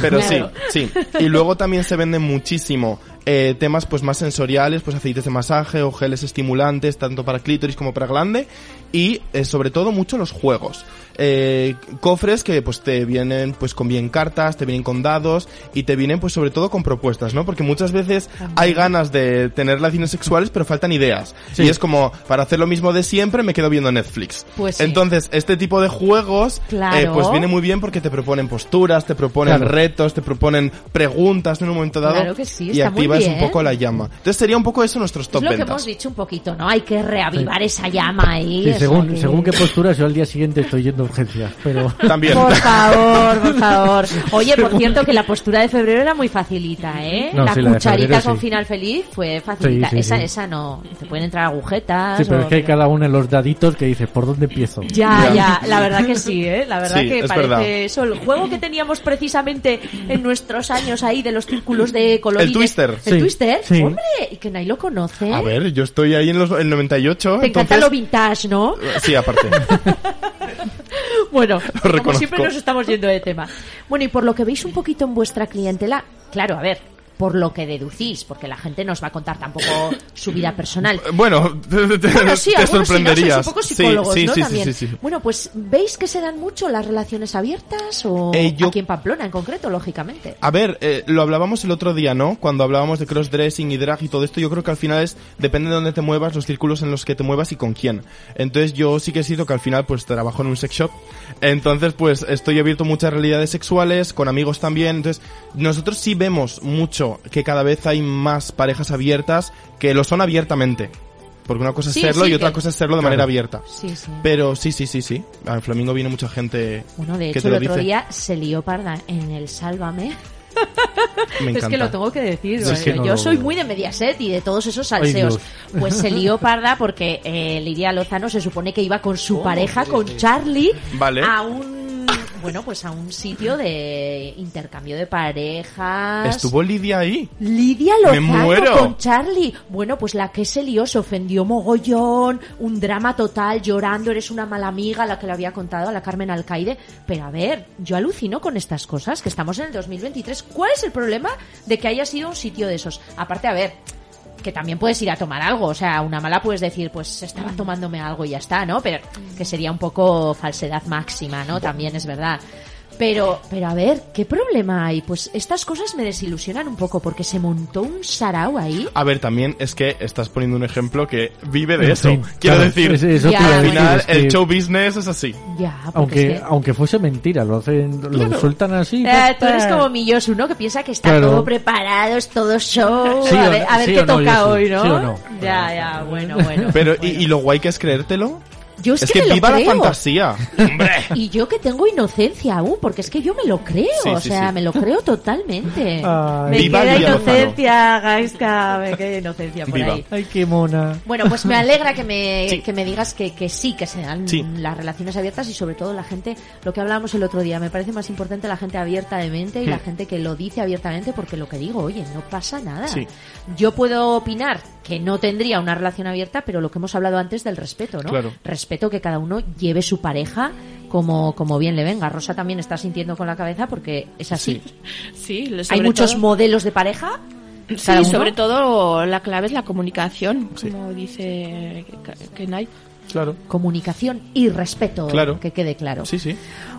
Pero Claro. sí, sí. Y luego también se venden muchísimo eh, temas pues más sensoriales, pues aceites de masaje o geles estimulantes, tanto para clítoris como para glande. Y eh, sobre todo mucho los juegos. Eh, cofres que pues te vienen pues con bien cartas, te vienen con dados y te vienen pues sobre todo con propuestas, ¿no? Porque muchas veces hay ganas de tener relaciones sexuales pero faltan ideas. Sí. Y es como, para hacer lo mismo de siempre me quedo viendo Netflix. Pues sí. Entonces, este tipo de juegos Claro. eh, pues viene muy bien porque te proponen posturas, te proponen Claro. retos, te proponen preguntas en un momento dado Claro que sí, y está muy activas un poco la llama. Entonces sería un poco eso nuestros Es top lo que hemos dicho un poquito, ¿no? Hay que reavivar esa llama ahí. Sí, según, que- según qué posturas, yo al día siguiente estoy yendo a urgencias, pero... También. Por favor, por favor. *laughs* Oye, por cierto, que la postura de febrero era muy facilita, ¿eh? No, la sí, la de cucharita febrero, con sí. final feliz fue facilita. Sí, sí, esa, sí. esa no. Te pueden entrar agujetas. Sí, pero o- es que hay cada uno en los daditos que dice, ¿por dónde empiezo? Ya, Ya. ya, la verdad que sí, ¿eh? La verdad Sí, que es parece verdad. eso. El juego que teníamos precisamente en nuestros años ahí de los círculos de colorines. El Twister. El Twister, sí. hombre, y que nadie lo conoce. A ver, yo estoy ahí en los, el 98, Te encanta entonces... lo vintage, ¿no? Sí, aparte. *laughs* Bueno, como siempre nos estamos yendo de tema. Bueno, y por lo que veis un poquito en vuestra clientela, claro, a ver, por lo que deducís, porque la gente nos va a contar tampoco su vida personal. Bueno, *laughs* te, te- Bueno, sí, te algunos sí, ¿no? Sois sorprenderías. un poco psicólogos, sí, sí, ¿no? sí, sí, También. sí, sí. Bueno, pues ¿veis que se dan mucho las relaciones abiertas o Eh, yo- aquí en Pamplona en concreto, lógicamente? A ver, eh, lo hablábamos el otro día, ¿no? Cuando hablábamos de crossdressing y drag y todo esto, yo creo que al final es, depende de dónde te muevas, los círculos en los que te muevas y con quién. Entonces yo sí que he sido que al final pues trabajo en un sex shop. Entonces pues estoy abierto a muchas realidades sexuales, con amigos también. Entonces nosotros sí vemos mucho que cada vez hay más parejas abiertas que lo son abiertamente. Porque una cosa es Sí, serlo sí, y otra que- cosa es serlo de manera abierta. Sí, sí. Pero sí, sí, sí, sí. Al Flamingo viene mucha gente Bueno, de que hecho te el lo otro dice. día se lió parda en el Sálvame. Me Es que lo tengo que decir. Sí, es que no yo lo soy veo. muy de Mediaset y de todos esos salseos. Pues se lió parda porque eh, Lidia Lozano se supone que iba con su pareja, con Charlie, Vale. a un bueno pues a un sitio de intercambio de parejas. ¿Estuvo Lidia ahí? Lidia muero. con Charlie. Bueno, pues la que se lió se ofendió mogollón, un drama total, llorando, eres una mala amiga, la que le había contado a la Carmen Alcaide. Pero a ver, yo alucino con estas cosas, que estamos en el 2023. ¿Cuál es el problema de que haya sido un sitio de esos? Aparte, a ver, que también puedes ir a tomar algo, o sea, una mala puedes decir, pues estaba tomándome algo y ya está, ¿no? Pero que sería un poco falsedad máxima, ¿no? También es verdad. Pero, pero a ver, ¿qué problema hay? Pues estas cosas me desilusionan un poco porque se montó un sarao ahí. A ver, también es que estás poniendo un ejemplo que vive de eso. Quiero claro, decir, es- Ya, al final es que el show business es así. Ya, Aunque, es que- aunque fuese mentira, lo hacen, lo sueltan así. Eh, tú eres como mi Yosu, ¿no? Que piensa que está Claro. todo preparado, es todo show. Sí a ver, no, a ver sí qué no, toca Yosu, hoy, ¿no? sí o no. Ya, ya, bueno, bueno. Pero, bueno. y, y lo guay que es creértelo. Yo es, Es que, que me lo viva la creo. fantasía. Hombre. Y yo que tengo inocencia aún, porque es que yo me lo creo, Sí, o sí, sea, sí. me lo creo totalmente. Ay. me Viva queda inocencia, Gaisca, me queda inocencia por Viva. ahí. Ay, qué mona. Bueno, pues me *laughs* alegra que me, Sí. que me digas que, que sí, que se dan Sí. las relaciones abiertas y sobre todo la gente, lo que hablábamos el otro día, me parece más importante la gente abierta de mente y la Hmm. gente que lo dice abiertamente porque lo que digo, oye, no pasa nada. Sí. Yo puedo opinar que no tendría una relación abierta, pero lo que hemos hablado antes del respeto, ¿no? Claro. Respeto que cada uno lleve su pareja como, como bien le venga. Rosa también está sintiendo con la cabeza porque es así. Sí, *laughs* lo- Hay muchos todo- modelos de pareja Sí, uno. sobre todo la clave es la comunicación, como dice Kenai. Claro. Comunicación y respeto, Claro. que quede claro. Sí, sí.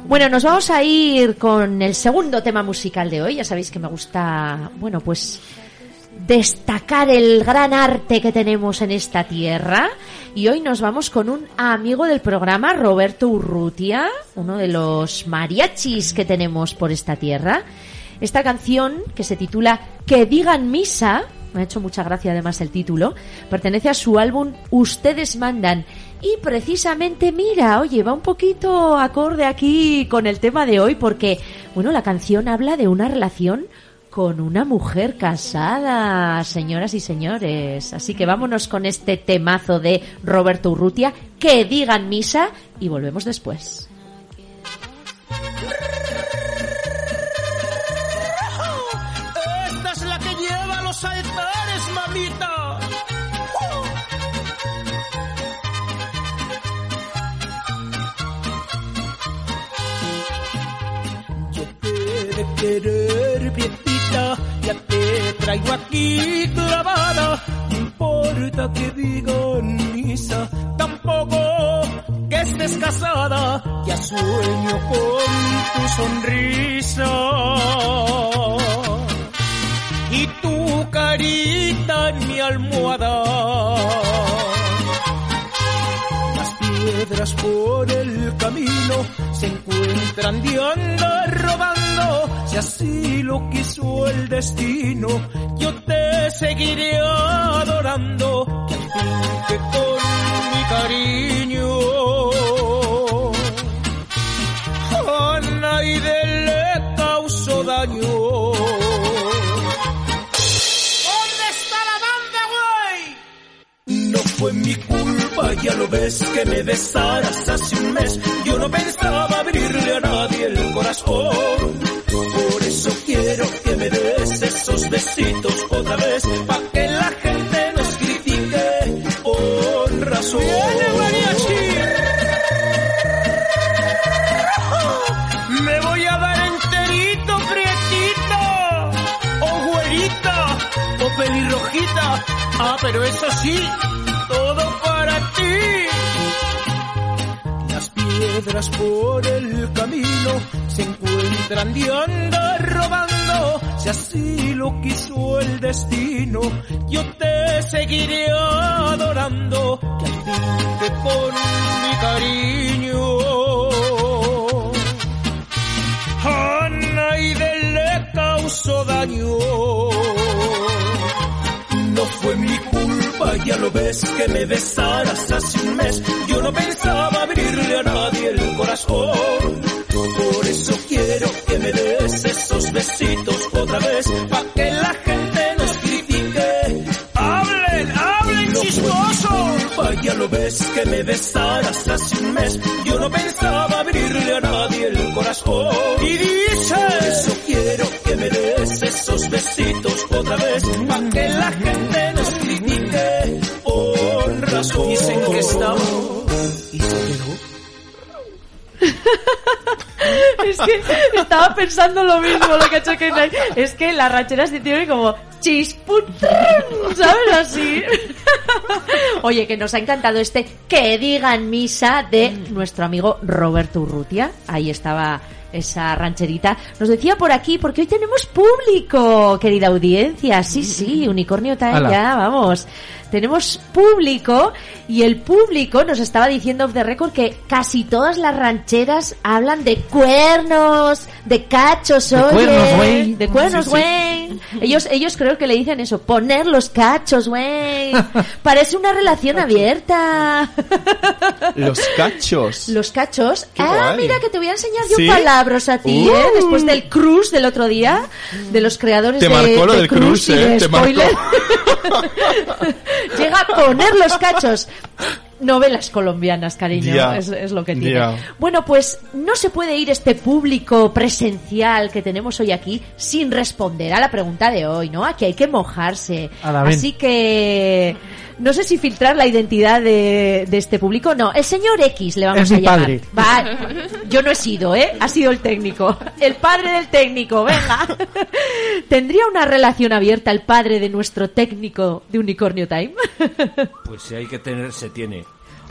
Bueno, nos vamos a ir con el segundo tema musical de hoy. Ya sabéis que me gusta, bueno, pues destacar el gran arte que tenemos en esta tierra. Y hoy nos vamos con un amigo del programa, Roberto Urrutia, uno de los mariachis que tenemos por esta tierra. Esta canción, que se titula Que digan misa, me ha hecho mucha gracia además el título, pertenece a su álbum Ustedes mandan. Y precisamente, mira, oye, va un poquito acorde aquí con el tema de hoy porque, bueno, la canción habla de una relación con una mujer casada, señoras y señores. Así que vámonos con este temazo de Roberto Urrutia, que digan misa y volvemos después. Querer, prietita, ya te traigo aquí clavada. No importa que digan misa, tampoco que estés casada. Ya sueño con tu sonrisa y tu carita en mi almohada. Las piedras por el camino se encuentran de andar rodando. Si así lo quiso el destino, yo te seguiré adorando. Que al fin que con mi cariño a nadie le causó daño. ¿Dónde está la banda, güey? No fue mi culpa, ya lo ves que me besaras hace un mes. Yo no pensaba abrirle a nadie el corazón. Besitos otra vez, pa' que la gente nos critique con razón. ¡Viene mariachi! Me voy a dar enterito, prietita, o güerita, o pelirrojita. Ah, pero eso sí, todo para ti. Las piedras por el camino se encuentran de andar robando. Si así lo quiso el destino, yo te seguiré adorando. Que al con mi cariño a nadie le causó daño. No fue mi culpa, ya lo ves que me besaras hace un mes. Yo no pensaba abrirle a nadie el corazón. Que me besaras hace un mes. Yo no pensaba abrirle a nadie el corazón. Y dice, eso quiero que me des esos besitos otra vez, pa' que la gente nos critique. Con razón. Dicen que estamos. *laughs* Y se quedó. Es que estaba pensando lo mismo lo que ha hecho Kenai. Es que las rancheras se tienen como ¿sabes? Así. *laughs* Oye, que nos ha encantado este que digan misa de nuestro amigo Roberto Urrutia. Ahí estaba esa rancherita. Nos decía por aquí, porque hoy tenemos público, querida audiencia. Sí, sí, Unicornio Ala. ya, vamos. Tenemos público y el público nos estaba diciendo off the record que casi todas las rancheras hablan de cuernos, de cachos, De oye, cuernos, güey. de cuernos, Sí, sí. güey. Ellos, ellos creo que le dicen eso, poner los cachos, güey. *laughs* Parece una relación abierta. Los cachos. Los cachos. Qué ah, guay. mira que te voy a enseñar yo ¿Sí? palabras a ti, ¿eh? Uh. Después del cruise del otro día, de los creadores Te de, marcó lo de del y de ¿eh? Te marcó. *laughs* *laughs* Llega a poner los cachos. Novelas colombianas, cariño, es, es lo que tiene. Bueno, pues no se puede ir este público presencial que tenemos hoy aquí sin responder a la pregunta de hoy, ¿no? Aquí hay que mojarse. Así que no sé si filtrar la identidad de, de este público. No, el señor X le vamos Es a mi llamar. padre. Va, yo no he sido, ¿eh? Ha sido el técnico. El padre del técnico, venga. *laughs* ¿Tendría una relación abierta el padre de nuestro técnico de Unicornio Time? *laughs* Pues si hay que tener, se tiene.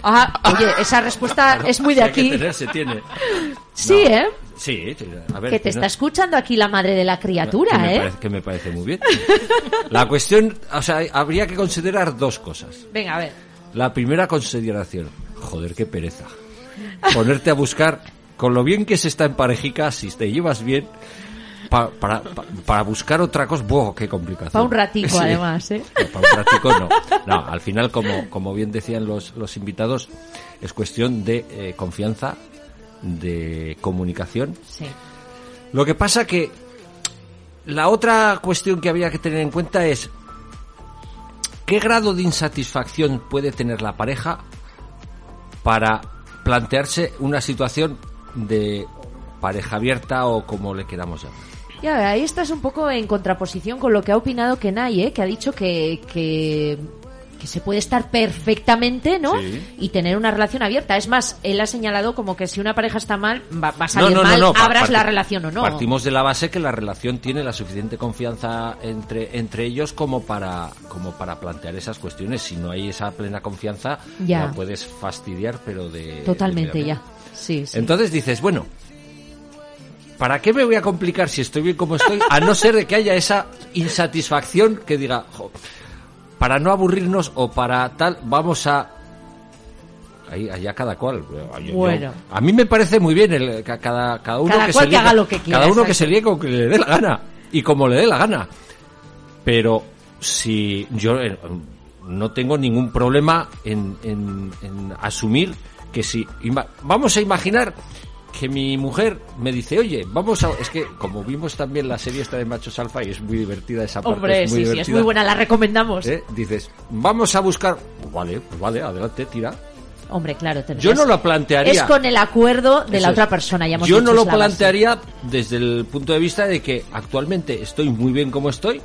Ah, oye, esa respuesta es muy de aquí. que tener, se tiene. Sí, No. ¿eh? Sí, a ver. Que te no- está escuchando aquí la madre de la criatura, ¿eh? parece- que me parece muy bien. La cuestión, o sea, habría que considerar dos cosas. Venga, a ver. La primera consideración, joder, qué pereza. Ponerte a buscar, con lo bien que se está en parejica, si te llevas bien, pa- para, pa- para buscar otra cosa, ¡buah, qué complicación! Para un ratico, *laughs* Sí. además, ¿eh? No, para un ratico no. No, al final, como, como bien decían los, los invitados, es cuestión de eh, confianza, de comunicación. Sí. Lo que pasa que la otra cuestión que había que tener en cuenta es qué grado de insatisfacción puede tener la pareja para plantearse una situación de pareja abierta o como le queramos llamar. Ya, ahí estás un poco en contraposición con lo que ha opinado Kenai, ¿eh? Que ha dicho que, que, que se puede estar perfectamente, ¿no? Sí. Y tener una relación abierta. Es más, él ha señalado como que si una pareja está mal, va, va a salir no, no, mal, no, abras la relación o no. Partimos de la base que la relación tiene la suficiente confianza entre, entre ellos como para, como para plantear esas cuestiones. Si no hay esa plena confianza, Ya. la puedes fastidiar, pero de... Totalmente, de- ya. Sí, sí. Entonces dices, bueno, ¿para qué me voy a complicar si estoy bien como estoy? A no ser de que haya esa insatisfacción que diga, "Jo, para no aburrirnos o para tal, vamos a... Ahí, allá cada cual. Yo- yo- Bueno. a mí me parece muy bien el, cada, cada uno Cada que cual se que haga lo que quiera, Cada uno que se líe con que le dé la gana y como le dé la gana. Pero si yo eh, no tengo ningún problema en, en- en asumir que si vamos a imaginar que mi mujer me dice, oye, vamos a... Es que como vimos también la serie esta de Machos Alfa y es muy divertida esa parte. Hombre, es muy sí, sí, es divertida, muy buena, la recomendamos. ¿eh? Dices, vamos a buscar... Pues vale, pues vale, adelante, tira. Hombre, claro. Yo no lo plantearía. Es con el acuerdo de Eso la es. otra persona, ya hemos Yo no lo plantearía desde el punto de vista de que actualmente estoy muy bien como estoy.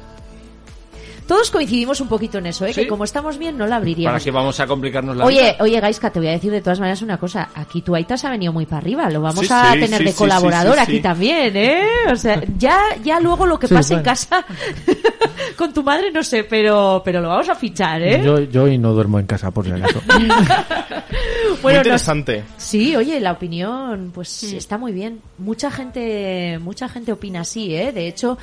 Todos coincidimos un poquito en eso, ¿eh? Sí. Que como estamos bien, no la ¿Para abriríamos. qué vamos a complicarnos la Oye, vida? oye, Gaiska, te voy a decir de todas maneras una cosa. Aquí tu Aitas ha venido muy para arriba. Lo vamos Sí, a sí, tener sí, de sí, colaborador sí, sí, aquí también, ¿eh? O sea, ya, ya luego lo que Sí, pase en casa *laughs* con tu madre no sé, pero, pero lo vamos a fichar, ¿eh? Yo, yo hoy no duermo en casa, por si acaso. *laughs* Muy Bueno, nos- interesante. Sí, oye, la opinión, pues está muy bien. Mucha gente, mucha gente opina así, ¿eh? De hecho,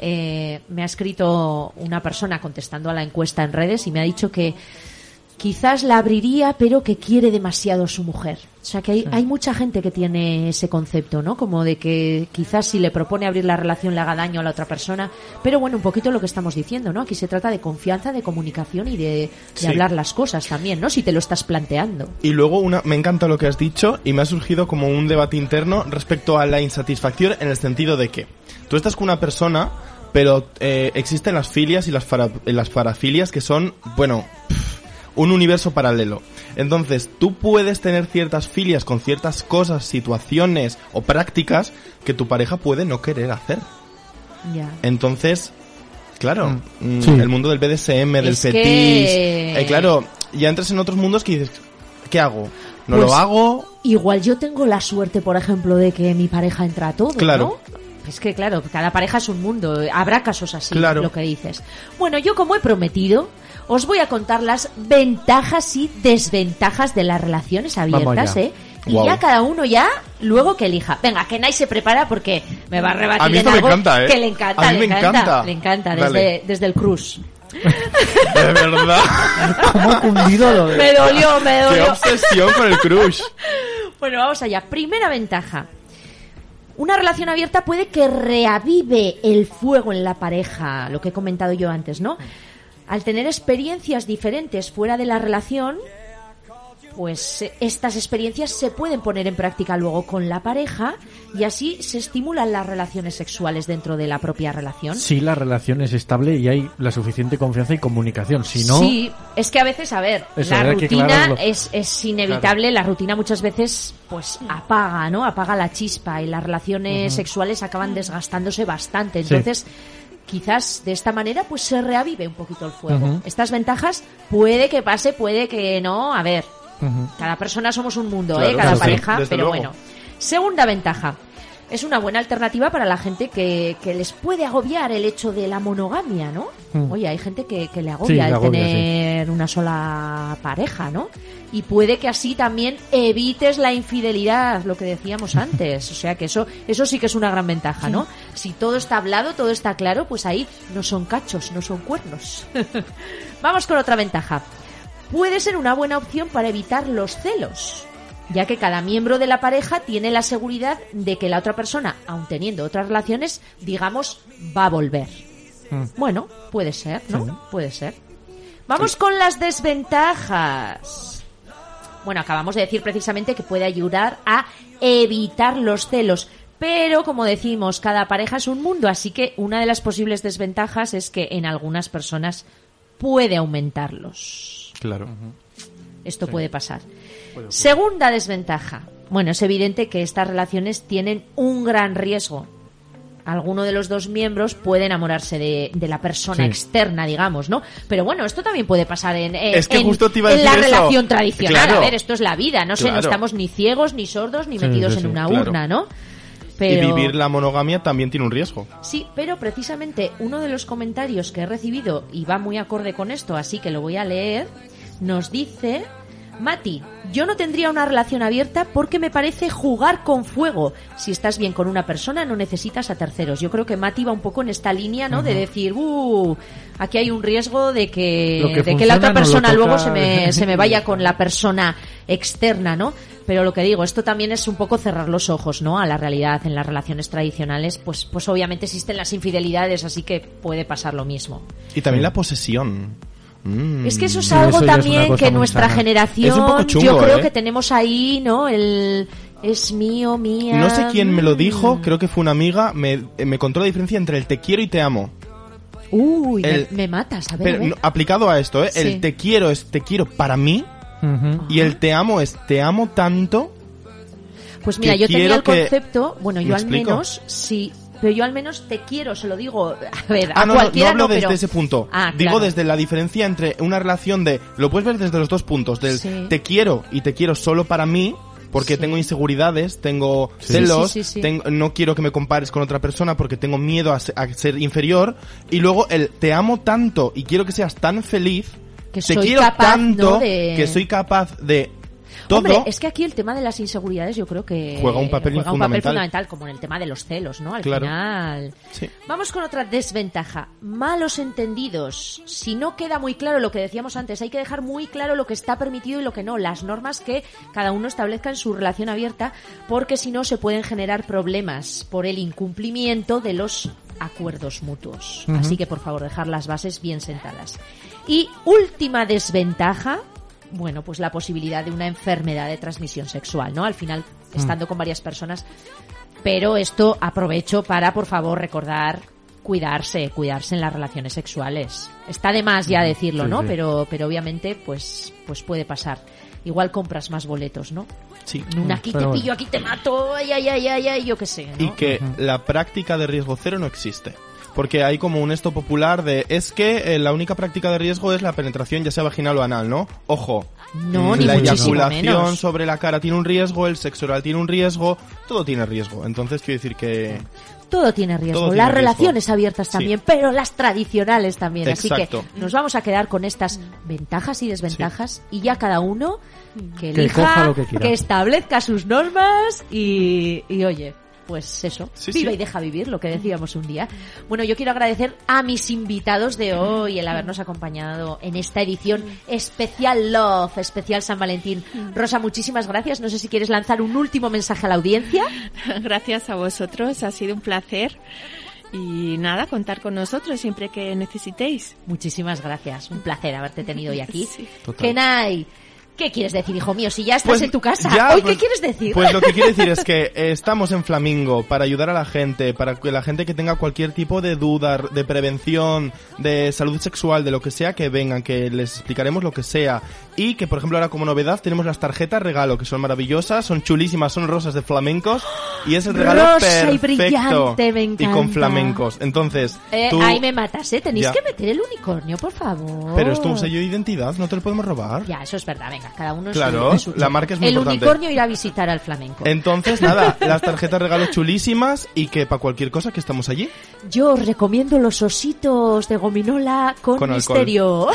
eh, me ha escrito una persona contestando a la encuesta en redes y me ha dicho que quizás la abriría, pero que quiere demasiado a su mujer. O sea, que hay, hay mucha gente que tiene ese concepto, ¿no? Como de que quizás si le propone abrir la relación le haga daño a la otra persona. Pero bueno, un poquito lo que estamos diciendo, ¿no? Aquí se trata de confianza, de comunicación y de, de Sí. hablar las cosas también, ¿no? Si te lo estás planteando. Y luego una, me encanta lo que has dicho y me ha surgido como un debate interno respecto a la insatisfacción en el sentido de que tú estás con una persona, pero eh, existen las filias y las, para- las parafilias que son, bueno, un universo paralelo. Entonces, tú puedes tener ciertas filias con ciertas cosas, situaciones o prácticas que tu pareja puede no querer hacer. Ya. Entonces, claro, mm, Sí. el mundo del BDSM, del Es que- eh, claro, ya entras en otros mundos que dices, ¿qué hago? ¿No Pues, lo hago? Igual yo tengo la suerte, por ejemplo, de que mi pareja entra a todo, Claro. ¿no? Es que, claro, cada pareja es un mundo. Habrá casos así, Claro. lo que dices. Bueno, yo como he prometido, os voy a contar las ventajas y desventajas de las relaciones abiertas. ¿eh? Y ya cada uno ya, luego que elija. Venga, que Nai se prepara porque me va a rebatir A mí en esto me algo encanta, ¿eh? que le encanta, A mí le me encanta, encanta. le encanta, desde, desde el cruise. De verdad. *laughs* ¿Cómo ha cundido lo de- Me dolió, me Qué dolió. obsesión con el crush. *laughs* Bueno, vamos allá. Primera ventaja. Una relación abierta puede que reavive el fuego en la pareja, lo que he comentado yo antes, ¿no? Al tener experiencias diferentes fuera de la relación, pues eh, estas experiencias se pueden poner en práctica luego con la pareja y así se estimulan las relaciones sexuales dentro de la propia relación. Si la relación es estable y hay la suficiente confianza y comunicación. Si no, Sí, es que a veces, a ver, Eso, la rutina es, es inevitable, la rutina muchas veces pues apaga, ¿no? Apaga la chispa y las relaciones sexuales acaban desgastándose bastante. Sí. Entonces, quizás de esta manera pues se reavive un poquito el fuego. Estas ventajas puede que pase, puede que no, a ver, Cada persona somos un mundo, Claro, ¿eh? Cada sí, pareja, pero luego. bueno. Segunda ventaja. Es una buena alternativa para la gente que, que les puede agobiar el hecho de la monogamia, ¿no? Mm. Oye, hay gente que, que le agobia el agobia, tener una sola pareja, ¿no? Y puede que así también evites la infidelidad, lo que decíamos *laughs* antes. O sea que eso, eso sí que es una gran ventaja, ¿no? Si todo está hablado, todo está claro, pues ahí no son cachos, no son cuernos. *laughs* Vamos con otra ventaja puede ser una buena opción para evitar los celos, ya que cada miembro de la pareja tiene la seguridad de que la otra persona, aun teniendo otras relaciones, digamos, va a volver. Mm. Bueno, puede ser, ¿no? Sí. Puede ser. Vamos con las desventajas. Bueno, acabamos de decir precisamente que puede ayudar a evitar los celos. Pero, como decimos, cada pareja es un mundo, así que una de las posibles desventajas es que en algunas personas puede aumentarlos. Claro. Esto puede pasar. Segunda desventaja. Bueno, es evidente que estas relaciones tienen un gran riesgo. Alguno de los dos miembros puede enamorarse de, de la persona Sí. externa, digamos, ¿no? Pero bueno, esto también puede pasar en, en- Es que en- justo te iba a en la eso. relación tradicional. Claro. A ver, esto es la vida, no sé, no estamos ni ciegos, ni sordos, ni Sí, metidos sí, en sí, una claro. urna, ¿no? Pero... Y vivir la monogamia también tiene un riesgo. Sí, pero precisamente uno de los comentarios que he recibido, y va muy acorde con esto, así que lo voy a leer, nos dice, Mati, yo no tendría una relación abierta porque me parece jugar con fuego. Si estás bien con una persona, no necesitas a terceros. Yo creo que Mati va un poco en esta línea, ¿no? De decir, uh, aquí hay un riesgo de que, de que la otra no persona luego se me, se me vaya *laughs* con la persona externa, ¿no? Pero lo que digo, esto también es un poco cerrar los ojos, ¿no? A la realidad en las relaciones tradicionales, pues, pues obviamente existen las infidelidades, así que puede pasar lo mismo. Y también la posesión. Mm. Es que eso es Sí, algo eso es también cosa que nuestra sana. generación, Es un poco chungo, yo creo ¿eh? que tenemos ahí, ¿no? El es mío, mía. No sé quién me lo mm. dijo, creo que fue una amiga, me, me contó la diferencia entre el te quiero y te amo. Uy, me- el- me, matas, a ver. a Pero ver. no, aplicado a esto, ¿eh? Sí. El te quiero es te quiero para mí Y el te amo es te amo tanto. Pues mira, yo tenía el que- concepto, bueno, ¿Me yo al explico? menos sí, pero yo al menos te quiero, se lo digo, a ver, Ah, a no, no, hablo no, desde pero ese punto. Ah, Digo claro. desde la diferencia entre una relación de... Lo puedes ver desde los dos puntos. Del Sí. te quiero y te quiero solo para mí. Porque Sí. tengo inseguridades, tengo Sí, celos, sí, sí, sí. tengo- no quiero que me compares con otra persona porque tengo miedo a ser inferior. Y luego el te amo tanto y quiero que seas tan feliz, Que te soy quiero capaz, tanto ¿no? de- que soy capaz de todo. Hombre, es que aquí el tema de las inseguridades yo creo que Juega un papel juega fundamental. fundamental, como en el tema de los celos, ¿no? Al Claro. final. Sí. Vamos con otra desventaja. Malos entendidos. Si no queda muy claro lo que decíamos antes, hay que dejar muy claro lo que está permitido y lo que no. Las normas que cada uno establezca en su relación abierta, porque si no se pueden generar problemas por el incumplimiento de los acuerdos mutuos. Así que por favor, dejar las bases bien sentadas. Y última desventaja, bueno, pues la posibilidad de una enfermedad de transmisión sexual, ¿no? Al final, estando con varias personas. Pero esto aprovecho para, por favor, recordar cuidarse, cuidarse en las relaciones sexuales. Está de más ya decirlo, Sí, ¿no? sí. Pero, pero obviamente, pues, pues puede pasar. Igual compras más boletos, ¿no? Sí. Aquí te pillo, aquí te mato, ay, ay, ay, ay, ay, yo qué sé, ¿no? Y que la práctica de riesgo cero no existe. Porque hay como un esto popular de es que eh, la única práctica de riesgo es la penetración ya sea vaginal o anal, ¿no? Ojo. No, mm, ni la muchísimo eyaculación menos. sobre la cara tiene un riesgo, el sexo oral tiene un riesgo, todo tiene riesgo. Entonces quiero decir que Todo tiene riesgo. Todo tiene las riesgo. relaciones abiertas Sí. también, pero las tradicionales también. Exacto. Así que nos vamos a quedar con estas ventajas y desventajas y ya cada uno que Que elija, coja lo que quiera. establezca sus normas y, y oye. Pues eso, Sí, viva sí. y deja vivir, lo que decíamos un día. Bueno, yo quiero agradecer a mis invitados de hoy el habernos acompañado en esta edición especial Love, especial San Valentín. Rosa, muchísimas gracias. No sé si quieres lanzar un último mensaje a la audiencia. *laughs* Gracias a vosotros, ha sido un placer. Y nada, contar con nosotros siempre que necesitéis. Muchísimas gracias. Un placer haberte tenido hoy aquí. *laughs* Sí. Total. Kenai, ¿Qué quieres decir, hijo mío? Si ya estás Pues en tu casa, ya, ¿hoy pues- qué quieres decir? Pues lo que quiero decir es que *laughs* estamos en Flamingo para ayudar a la gente, para que la gente que tenga cualquier tipo de duda, de prevención, de salud sexual, de lo que sea, que vengan, que les explicaremos lo que sea. Y que, por ejemplo, ahora como novedad tenemos las tarjetas regalo, que son maravillosas, son chulísimas, son rosas de flamencos. Y es el regalo Rosa y perfecto. brillante, me Y con flamencos. Entonces, Eh, tú... Ahí me matas, ¿eh? Tenéis Ya. que meter el unicornio, por favor. Pero es tu sello de identidad, no te lo podemos robar. Ya, eso es verdad, venga, cada uno Claro, su, en su la marca es muy El importante. unicornio irá a visitar al flamenco. Entonces, *laughs* nada, las tarjetas regalo chulísimas y que para cualquier cosa que estamos allí. Yo os recomiendo los ositos de gominola con, Con misterio.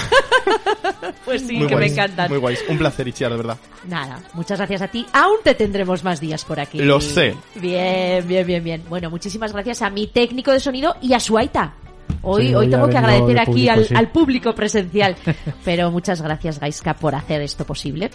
*laughs* pues sí, muy que me encantan. Muy guays. Un placer, Itziar, de verdad. Nada, muchas gracias a ti. Aún te tendremos más días por aquí. Lo sé. Bien, bien, bien, bien. Bueno, muchísimas gracias a mi técnico de sonido y a Suaita. Hoy, Sí, hoy tengo que agradecer de aquí público, al, sí. al público presencial. *laughs* Pero muchas gracias, Gaiska, por hacer esto posible.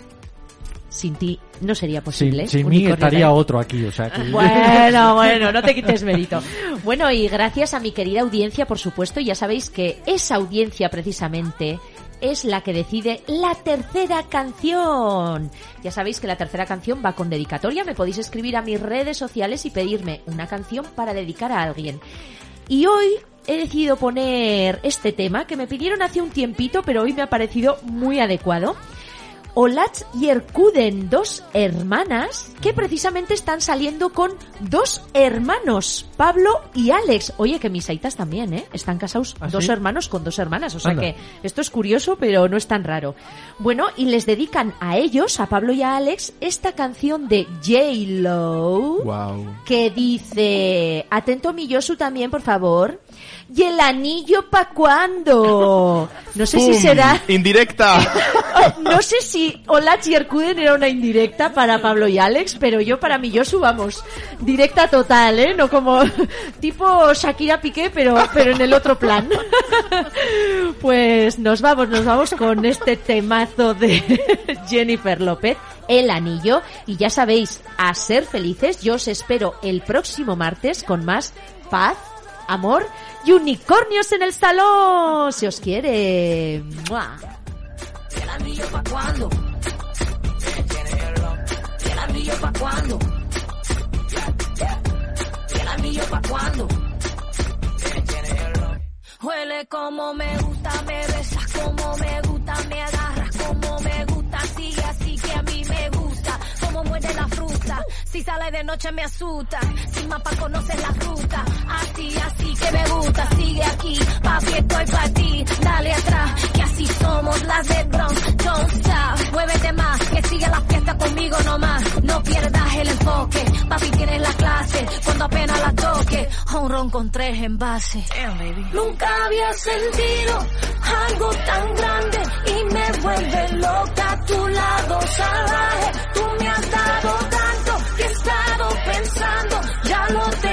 Sin ti no sería posible. Sin, sin mí estaría otro aquí, o sea que... *laughs* Bueno, bueno, no te quites mérito. Bueno, y gracias a mi querida audiencia, por supuesto, ya sabéis que esa audiencia precisamente es la que decide la tercera canción. Ya sabéis que la tercera canción va con dedicatoria. Me podéis escribir a mis redes sociales y pedirme una canción para dedicar a alguien. Y hoy he decidido poner este tema que me pidieron hace un tiempito, pero hoy me ha parecido muy adecuado. Olatz y Erkuden, dos hermanas que precisamente están saliendo con dos hermanos, Pablo y Alex. Oye, que mis aitas también, ¿eh? Están casados ¿Ah, dos sí? hermanos con dos hermanas, o sea Anda. que esto es curioso, pero no es tan raro. Bueno, y les dedican a ellos, a Pablo y a Alex, esta canción de J-Lo Wow. que dice, atento mi Yosu también, por favor. ¿Y el anillo pa' cuándo? No sé si será, Indirecta. *laughs* no sé si Olach y Erkuden era una indirecta para Pablo y Alex, pero yo para mi Yosu, vamos, directa total, ¿eh? No como *laughs* tipo Shakira Piqué, pero, pero en el otro plan. *laughs* Pues nos vamos, nos vamos con este temazo de Jennifer López, El Anillo. Y ya sabéis, a ser felices, yo os espero el próximo martes con más paz, amor y unicornios en el salón. Si os quiere. ¡Mua! ¿El anillo pa' cuándo? ¿El anillo pa' cuándo? ¿El anillo pa' cuándo? Huele como me gusta, me besas como me gusta, me agarras como me gusta, sigue así que a mí me gusta, como muerde la fruta, si sale de noche me asusta. Sin mapa conoce la ruta. Así, así que me gusta. Sigue aquí, papi, estoy para ti. Dale atrás, que así somos las de Bronx. Don't stop, muévete más. Que sigue la fiesta conmigo nomás. No pierdas el enfoque. Papi, tienes la clase. Cuando apenas la toque. Un ron con tres envases. Nunca había sentido algo tan grande. Y me vuelve loca a tu lado salvaje. Tú me has dado solo te